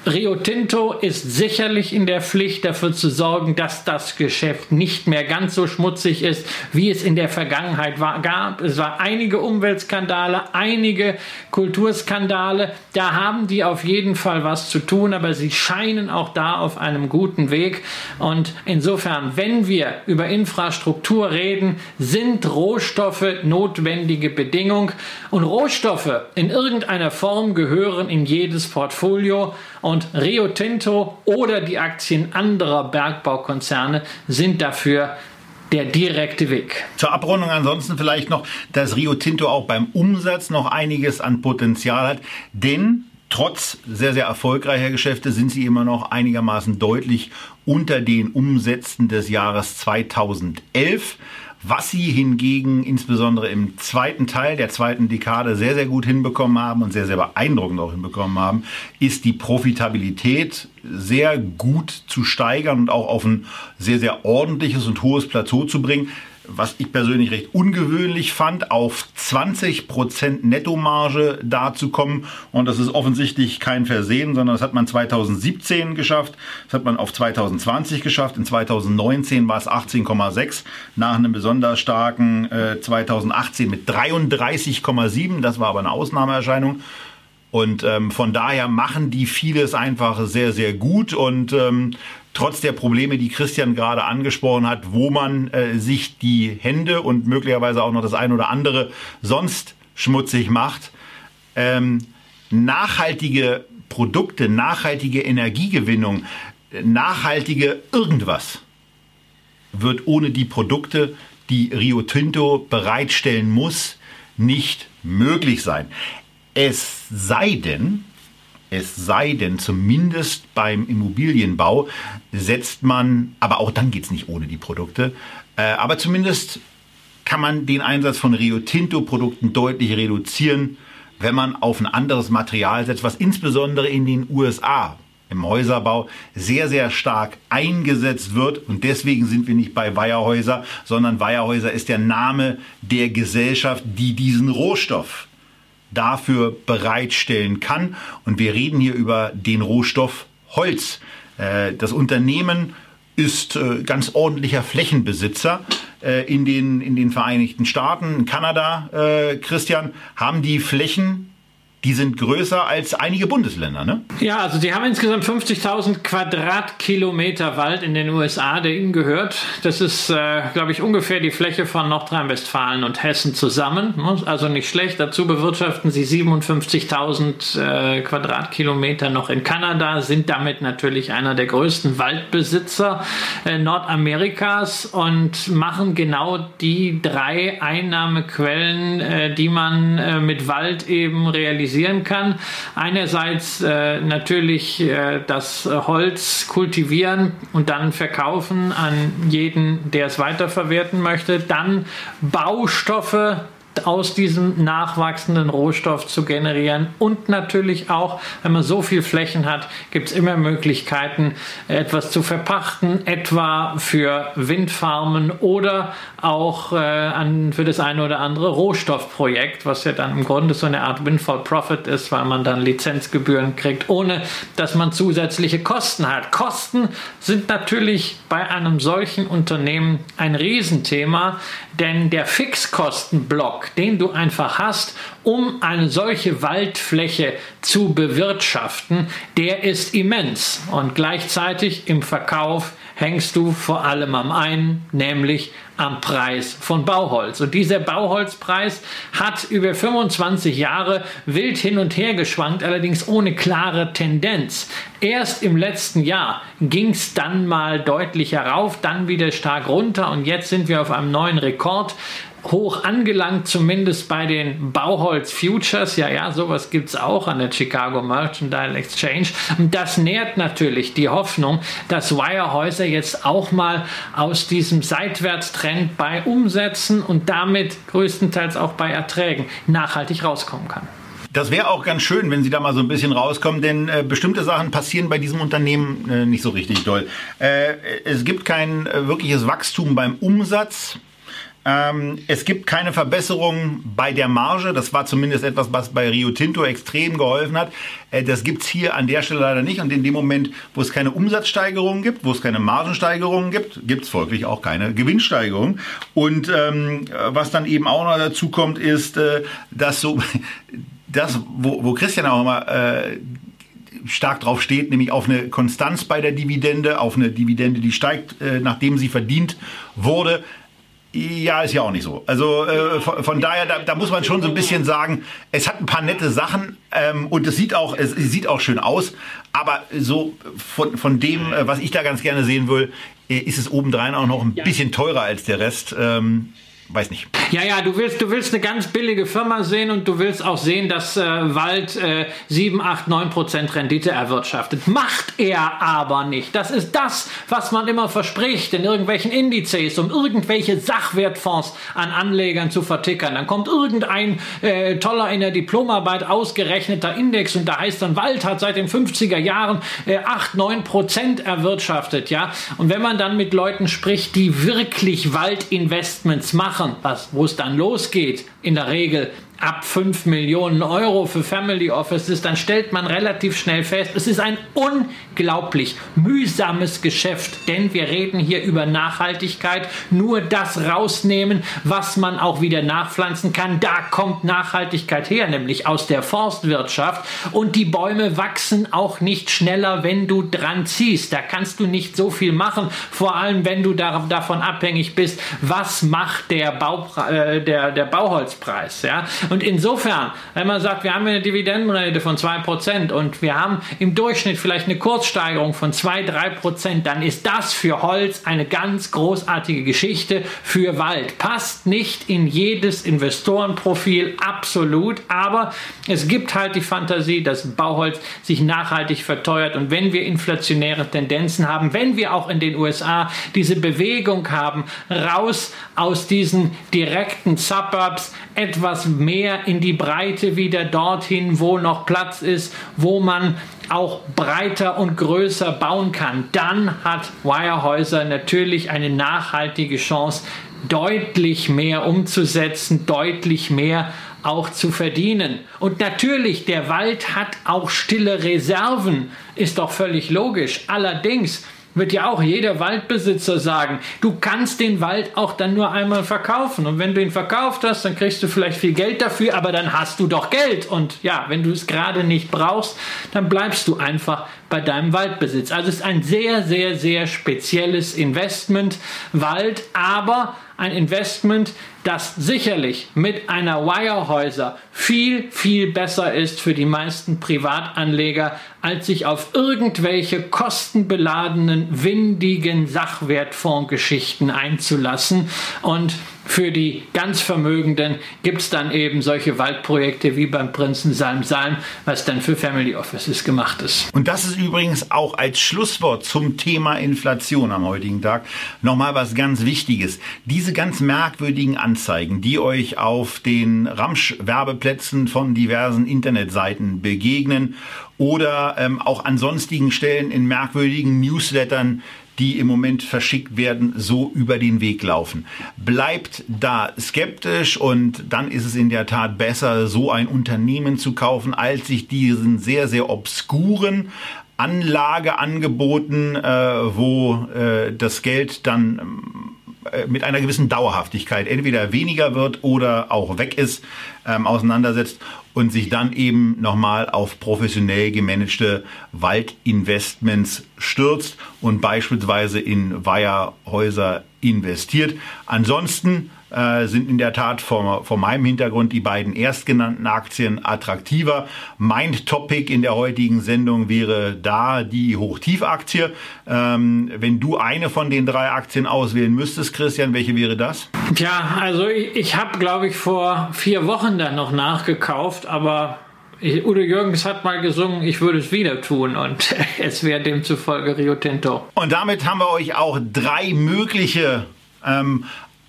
Rio Tinto ist sicherlich in der Pflicht dafür zu sorgen, dass das Geschäft nicht mehr ganz so schmutzig ist, wie es in der Vergangenheit war, gab. Es war einige Umweltskandale, einige Kulturskandale. Da haben die auf jeden Fall was zu tun, aber sie scheinen auch da auf einem guten Weg. Und insofern, wenn wir über Infrastruktur reden, sind Rohstoffe notwendige Bedingung. Und Rohstoffe in irgendeiner Form gehören in jedes Portfolio. Und Rio Tinto oder die Aktien anderer Bergbaukonzerne sind dafür der direkte Weg. Zur Abrundung ansonsten vielleicht noch, dass Rio Tinto auch beim Umsatz noch einiges an Potenzial hat, denn trotz sehr, sehr erfolgreicher Geschäfte sind sie immer noch einigermaßen deutlich unter den Umsätzen des Jahres 2011. Was sie hingegen insbesondere im zweiten Teil der zweiten Dekade sehr, sehr gut hinbekommen haben und sehr, sehr beeindruckend auch hinbekommen haben, ist die Profitabilität sehr gut zu steigern und auch auf ein sehr, sehr ordentliches und hohes Plateau zu bringen was ich persönlich recht ungewöhnlich fand, auf 20% Nettomarge da zu kommen. Und das ist offensichtlich kein Versehen, sondern das hat man 2017 geschafft, das hat man auf 2020 geschafft. In 2019 war es 18,6 nach einem besonders starken äh, 2018 mit 33,7. Das war aber eine Ausnahmeerscheinung. Und ähm, von daher machen die vieles einfach sehr, sehr gut. Und ähm, trotz der Probleme, die Christian gerade angesprochen hat, wo man äh, sich die Hände und möglicherweise auch noch das ein oder andere sonst schmutzig macht, ähm, nachhaltige Produkte, nachhaltige Energiegewinnung, nachhaltige irgendwas wird ohne die Produkte, die Rio Tinto bereitstellen muss, nicht möglich sein. Es sei denn, es sei denn, zumindest beim Immobilienbau setzt man, aber auch dann geht es nicht ohne die Produkte, äh, aber zumindest kann man den Einsatz von Rio Tinto-Produkten deutlich reduzieren, wenn man auf ein anderes Material setzt, was insbesondere in den USA im Häuserbau sehr, sehr stark eingesetzt wird. Und deswegen sind wir nicht bei Weierhäuser, sondern Weierhäuser ist der Name der Gesellschaft, die diesen Rohstoff dafür bereitstellen kann. Und wir reden hier über den Rohstoff Holz. Äh, das Unternehmen ist äh, ganz ordentlicher Flächenbesitzer äh, in den, in den Vereinigten Staaten, in Kanada, Christian, haben die Flächen die sind größer als einige Bundesländer, ne? Ja, also die haben insgesamt 50.000 Quadratkilometer Wald in den USA, der ihnen gehört. Das ist, äh, glaube ich, ungefähr die Fläche von Nordrhein-Westfalen und Hessen zusammen. Also nicht schlecht. Dazu bewirtschaften sie 57.000 äh, Quadratkilometer noch in Kanada, sind damit natürlich einer der größten Waldbesitzer äh, Nordamerikas und machen genau die drei Einnahmequellen, äh, die man äh, mit Wald eben realisiert realisieren kann. Einerseits äh, natürlich äh, das Holz kultivieren und dann verkaufen an jeden, der es weiterverwerten möchte. Dann Baustoffe aus diesem nachwachsenden Rohstoff zu generieren. Und natürlich auch, wenn man so viel Flächen hat, gibt es immer Möglichkeiten, etwas zu verpachten, etwa für Windfarmen oder auch äh, an, für das eine oder andere Rohstoffprojekt, was ja dann im Grunde so eine Art Windfall Profit ist, weil man dann Lizenzgebühren kriegt, ohne dass man zusätzliche Kosten hat. Kosten sind natürlich bei einem solchen Unternehmen ein Riesenthema, denn der Fixkostenblock, den du einfach hast, um eine solche Waldfläche zu bewirtschaften, der ist immens. Und gleichzeitig im Verkauf hängst du vor allem am einen, nämlich am Preis von Bauholz. Und dieser Bauholzpreis hat über 25 Jahre wild hin und her geschwankt, allerdings ohne klare Tendenz. Erst im letzten Jahr ging es dann mal deutlich herauf, dann wieder stark runter und jetzt sind wir auf einem neuen Rekord hoch angelangt, zumindest bei den Bauholz Futures. Ja, ja, sowas gibt es auch an der Chicago Mercantile Exchange. Und das nährt natürlich die Hoffnung, dass Wirehäuser jetzt auch mal aus diesem Seitwärtstrend bei Umsätzen und damit größtenteils auch bei Erträgen nachhaltig rauskommen kann. Das wäre auch ganz schön, wenn Sie da mal so ein bisschen rauskommen, denn äh, bestimmte Sachen passieren bei diesem Unternehmen äh, nicht so richtig doll. Äh, es gibt kein äh, wirkliches Wachstum beim Umsatz. Ähm, es gibt keine Verbesserung bei der Marge. Das war zumindest etwas, was bei Rio Tinto extrem geholfen hat. Äh, das gibt's hier an der Stelle leider nicht. Und in dem Moment, wo es keine Umsatzsteigerungen gibt, wo es keine Margensteigerungen gibt, gibt's folglich auch keine Gewinnsteigerung. Und ähm, was dann eben auch noch dazu kommt, ist, äh, dass so das, wo, wo Christian auch immer äh, stark drauf steht, nämlich auf eine Konstanz bei der Dividende, auf eine Dividende, die steigt, äh, nachdem sie verdient wurde. Ja, ist ja auch nicht so. Also äh, von, von, daher, da, da, muss man schon so ein bisschen sagen, es hat ein paar nette Sachen ähm, und es sieht auch, es, sieht auch schön aus. Aber so von, von dem, äh, was ich da ganz gerne sehen will, äh, ist es obendrein auch noch ein bisschen teurer als der Rest. Ähm, weiß nicht. Ja, ja, du willst, du willst eine ganz billige Firma sehen und du willst auch sehen, dass äh, Wald äh, 7, 8, 9 Prozent Rendite erwirtschaftet. Macht er aber nicht. Das ist das, was man immer verspricht in irgendwelchen Indizes, um irgendwelche Sachwertfonds an Anlegern zu vertickern. Dann kommt irgendein äh, toller in der Diplomarbeit ausgerechneter Index und da heißt dann, Wald hat seit den 50er Jahren äh, 8, 9 Prozent erwirtschaftet. Ja? Und wenn man dann mit Leuten spricht, die wirklich Waldinvestments machen, machen, was, wo es dann losgeht, in der Regel ab 5 Millionen Euro für Family Offices, dann stellt man relativ schnell fest, es ist ein unglaublich mühsames Geschäft, denn wir reden hier über Nachhaltigkeit, nur das rausnehmen, was man auch wieder nachpflanzen kann, da kommt Nachhaltigkeit her, nämlich aus der Forstwirtschaft. Und die Bäume wachsen auch nicht schneller, wenn du dran ziehst, da kannst du nicht so viel machen, vor allem wenn du da, davon abhängig bist, was macht der, Bau, äh, der, der Bauholzpreis, ja, und insofern, wenn man sagt, wir haben eine Dividendenrente von 2% und wir haben im Durchschnitt vielleicht eine Kurzsteigerung von 2-3%, dann ist das für Holz eine ganz großartige Geschichte für Wald. Passt nicht in jedes Investorenprofil, absolut, aber es gibt halt die Fantasie, dass Bauholz sich nachhaltig verteuert und wenn wir inflationäre Tendenzen haben, wenn wir auch in den USA diese Bewegung haben, raus aus diesen direkten Suburbs, etwas mehr in die Breite wieder dorthin, wo noch Platz ist, wo man auch breiter und größer bauen kann, dann hat Wirehäuser natürlich eine nachhaltige Chance, deutlich mehr umzusetzen, deutlich mehr auch zu verdienen. Und natürlich, der Wald hat auch stille Reserven, ist doch völlig logisch. Allerdings, wird ja auch jeder Waldbesitzer sagen, du kannst den Wald auch dann nur einmal verkaufen. Und wenn du ihn verkauft hast, dann kriegst du vielleicht viel Geld dafür, aber dann hast du doch Geld. Und ja, wenn du es gerade nicht brauchst, dann bleibst du einfach bei deinem Waldbesitz. Also es ist ein sehr, sehr, sehr spezielles Investment, Wald, aber ein Investment, das sicherlich mit einer Wirehäuser viel, viel besser ist für die meisten Privatanleger, als sich auf irgendwelche kostenbeladenen, windigen Sachwertfondsgeschichten einzulassen. Und für die ganz Vermögenden gibt es dann eben solche Waldprojekte wie beim Prinzen Salm Salm, was dann für Family Offices gemacht ist. Und das ist übrigens auch als Schlusswort zum Thema Inflation am heutigen Tag nochmal was ganz Wichtiges. Diese ganz merkwürdigen Anzeigen, die euch auf den Ramsch-Werbeplätzen von diversen Internetseiten begegnen oder ähm, auch an sonstigen Stellen in merkwürdigen Newslettern, die im Moment verschickt werden, so über den Weg laufen. Bleibt da skeptisch und dann ist es in der Tat besser, so ein Unternehmen zu kaufen, als sich diesen sehr, sehr obskuren Anlageangeboten, äh, wo äh, das Geld dann äh, mit einer gewissen Dauerhaftigkeit entweder weniger wird oder auch weg ist, ähm, auseinandersetzt und sich dann eben nochmal auf professionell gemanagte Waldinvestments stürzt und beispielsweise in Weiherhäuser investiert. Ansonsten äh, sind in der Tat vor, vor meinem Hintergrund die beiden erstgenannten Aktien attraktiver. Mein Topic in der heutigen Sendung wäre da die Hochtiefaktie. Ähm, wenn du eine von den drei Aktien auswählen müsstest, Christian, welche wäre das? Tja, also ich, ich habe, glaube ich, vor vier Wochen dann noch nachgekauft, aber Udo Jürgens hat mal gesungen, ich würde es wieder tun und es wäre demzufolge Rio Tinto. Und damit haben wir euch auch drei mögliche ähm,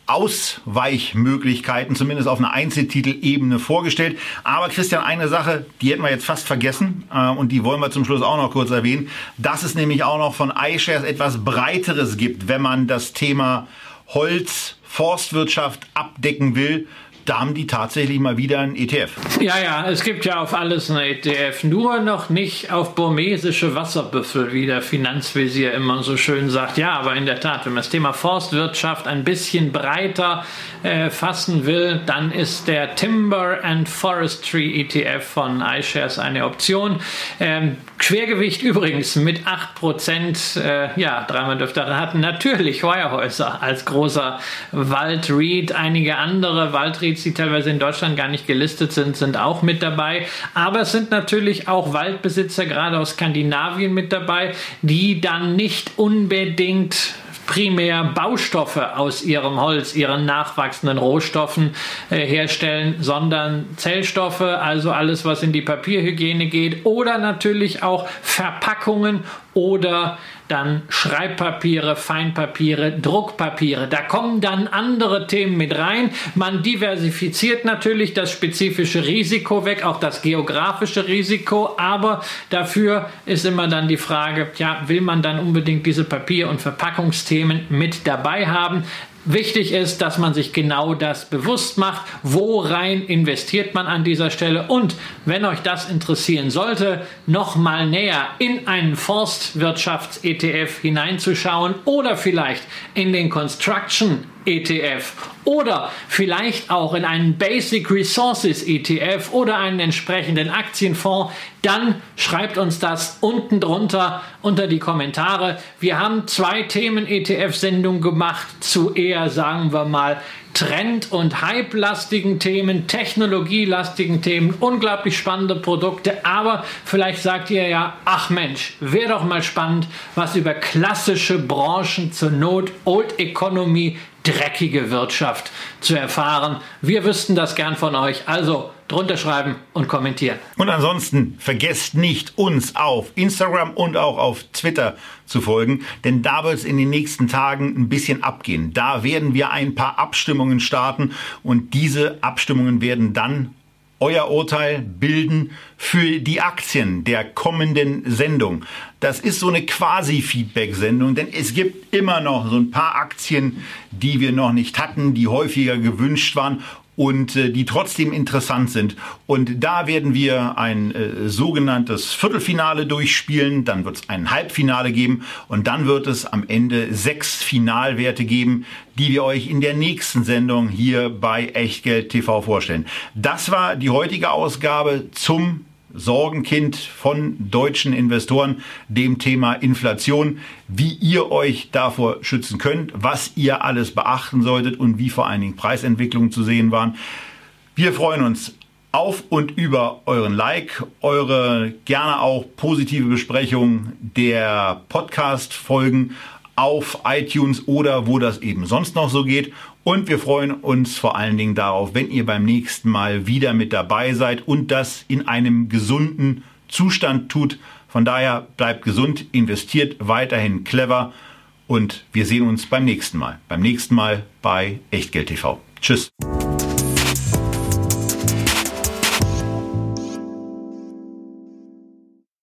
Ausweichmöglichkeiten, zumindest auf einer Einzeltitelebene vorgestellt. Aber Christian, eine Sache, die hätten wir jetzt fast vergessen äh, und die wollen wir zum Schluss auch noch kurz erwähnen, dass es nämlich auch noch von iShares etwas Breiteres gibt, wenn man das Thema Holz, Forstwirtschaft abdecken will da haben die tatsächlich mal wieder einen ETF. Ja, ja, es gibt ja auf alles einen ETF, nur noch nicht auf burmesische Wasserbüffel, wie der Finanzvisier immer so schön sagt. Ja, aber in der Tat, wenn man das Thema Forstwirtschaft ein bisschen breiter äh, fassen will, dann ist der Timber and Forestry ETF von iShares eine Option. Ähm, Schwergewicht übrigens mit 8%, äh, ja, dreimal dürfte raten, natürlich Heuerhäuser als großer Waldread. Einige andere Waldreads, die teilweise in Deutschland gar nicht gelistet sind, sind auch mit dabei. Aber es sind natürlich auch Waldbesitzer, gerade aus Skandinavien mit dabei, die dann nicht unbedingt primär Baustoffe aus ihrem Holz, ihren nachwachsenden Rohstoffen äh, herstellen, sondern Zellstoffe, also alles, was in die Papierhygiene geht. Oder natürlich auch Verpackungen oder dann Schreibpapiere, Feinpapiere, Druckpapiere. Da kommen dann andere Themen mit rein. Man diversifiziert natürlich das spezifische Risiko weg, auch das geografische Risiko, aber dafür ist immer dann die Frage, ja, will man dann unbedingt diese Papier- und Verpackungsthemen mit dabei haben? Wichtig ist, dass man sich genau das bewusst macht, worein investiert man an dieser Stelle. Und wenn euch das interessieren sollte, noch mal näher in einen Forstwirtschafts-ETF hineinzuschauen oder vielleicht in den Construction ETF oder vielleicht auch in einen Basic Resources ETF oder einen entsprechenden Aktienfonds, dann schreibt uns das unten drunter unter die Kommentare. Wir haben zwei Themen-ETF-Sendungen gemacht zu eher, sagen wir mal, Trend- und Hype-lastigen Themen, technologielastigen Themen, unglaublich spannende Produkte. Aber vielleicht sagt ihr ja, ach Mensch, wäre doch mal spannend, was über klassische Branchen zur Not, Old Economy, dreckige Wirtschaft zu erfahren. Wir wüssten das gern von euch. Also drunter schreiben und kommentieren. Und ansonsten vergesst nicht, uns auf Instagram und auch auf Twitter zu folgen, denn da wird es in den nächsten Tagen ein bisschen abgehen. Da werden wir ein paar Abstimmungen starten und diese Abstimmungen werden dann euer Urteil bilden für die Aktien der kommenden Sendung. Das ist so eine Quasi-Feedback-Sendung, denn es gibt immer noch so ein paar Aktien, die wir noch nicht hatten, die häufiger gewünscht waren und äh, die trotzdem interessant sind. Und da werden wir ein äh, sogenanntes Viertelfinale durchspielen, dann wird es ein Halbfinale geben und dann wird es am Ende sechs Finalwerte geben, die wir euch in der nächsten Sendung hier bei Echtgeld TV vorstellen. Das war die heutige Ausgabe zum Sorgenkind von deutschen Investoren, dem Thema Inflation, wie ihr euch davor schützen könnt, was ihr alles beachten solltet und wie vor allen Dingen Preisentwicklungen zu sehen waren. Wir freuen uns auf und über euren Like, eure gerne auch positive Besprechung der Podcast-Folgen auf iTunes oder wo das eben sonst noch so geht. Und wir freuen uns vor allen Dingen darauf, wenn ihr beim nächsten Mal wieder mit dabei seid und das in einem gesunden Zustand tut. Von daher bleibt gesund, investiert weiterhin clever und wir sehen uns beim nächsten Mal. Beim nächsten Mal bei Echtgeld TV. Tschüss.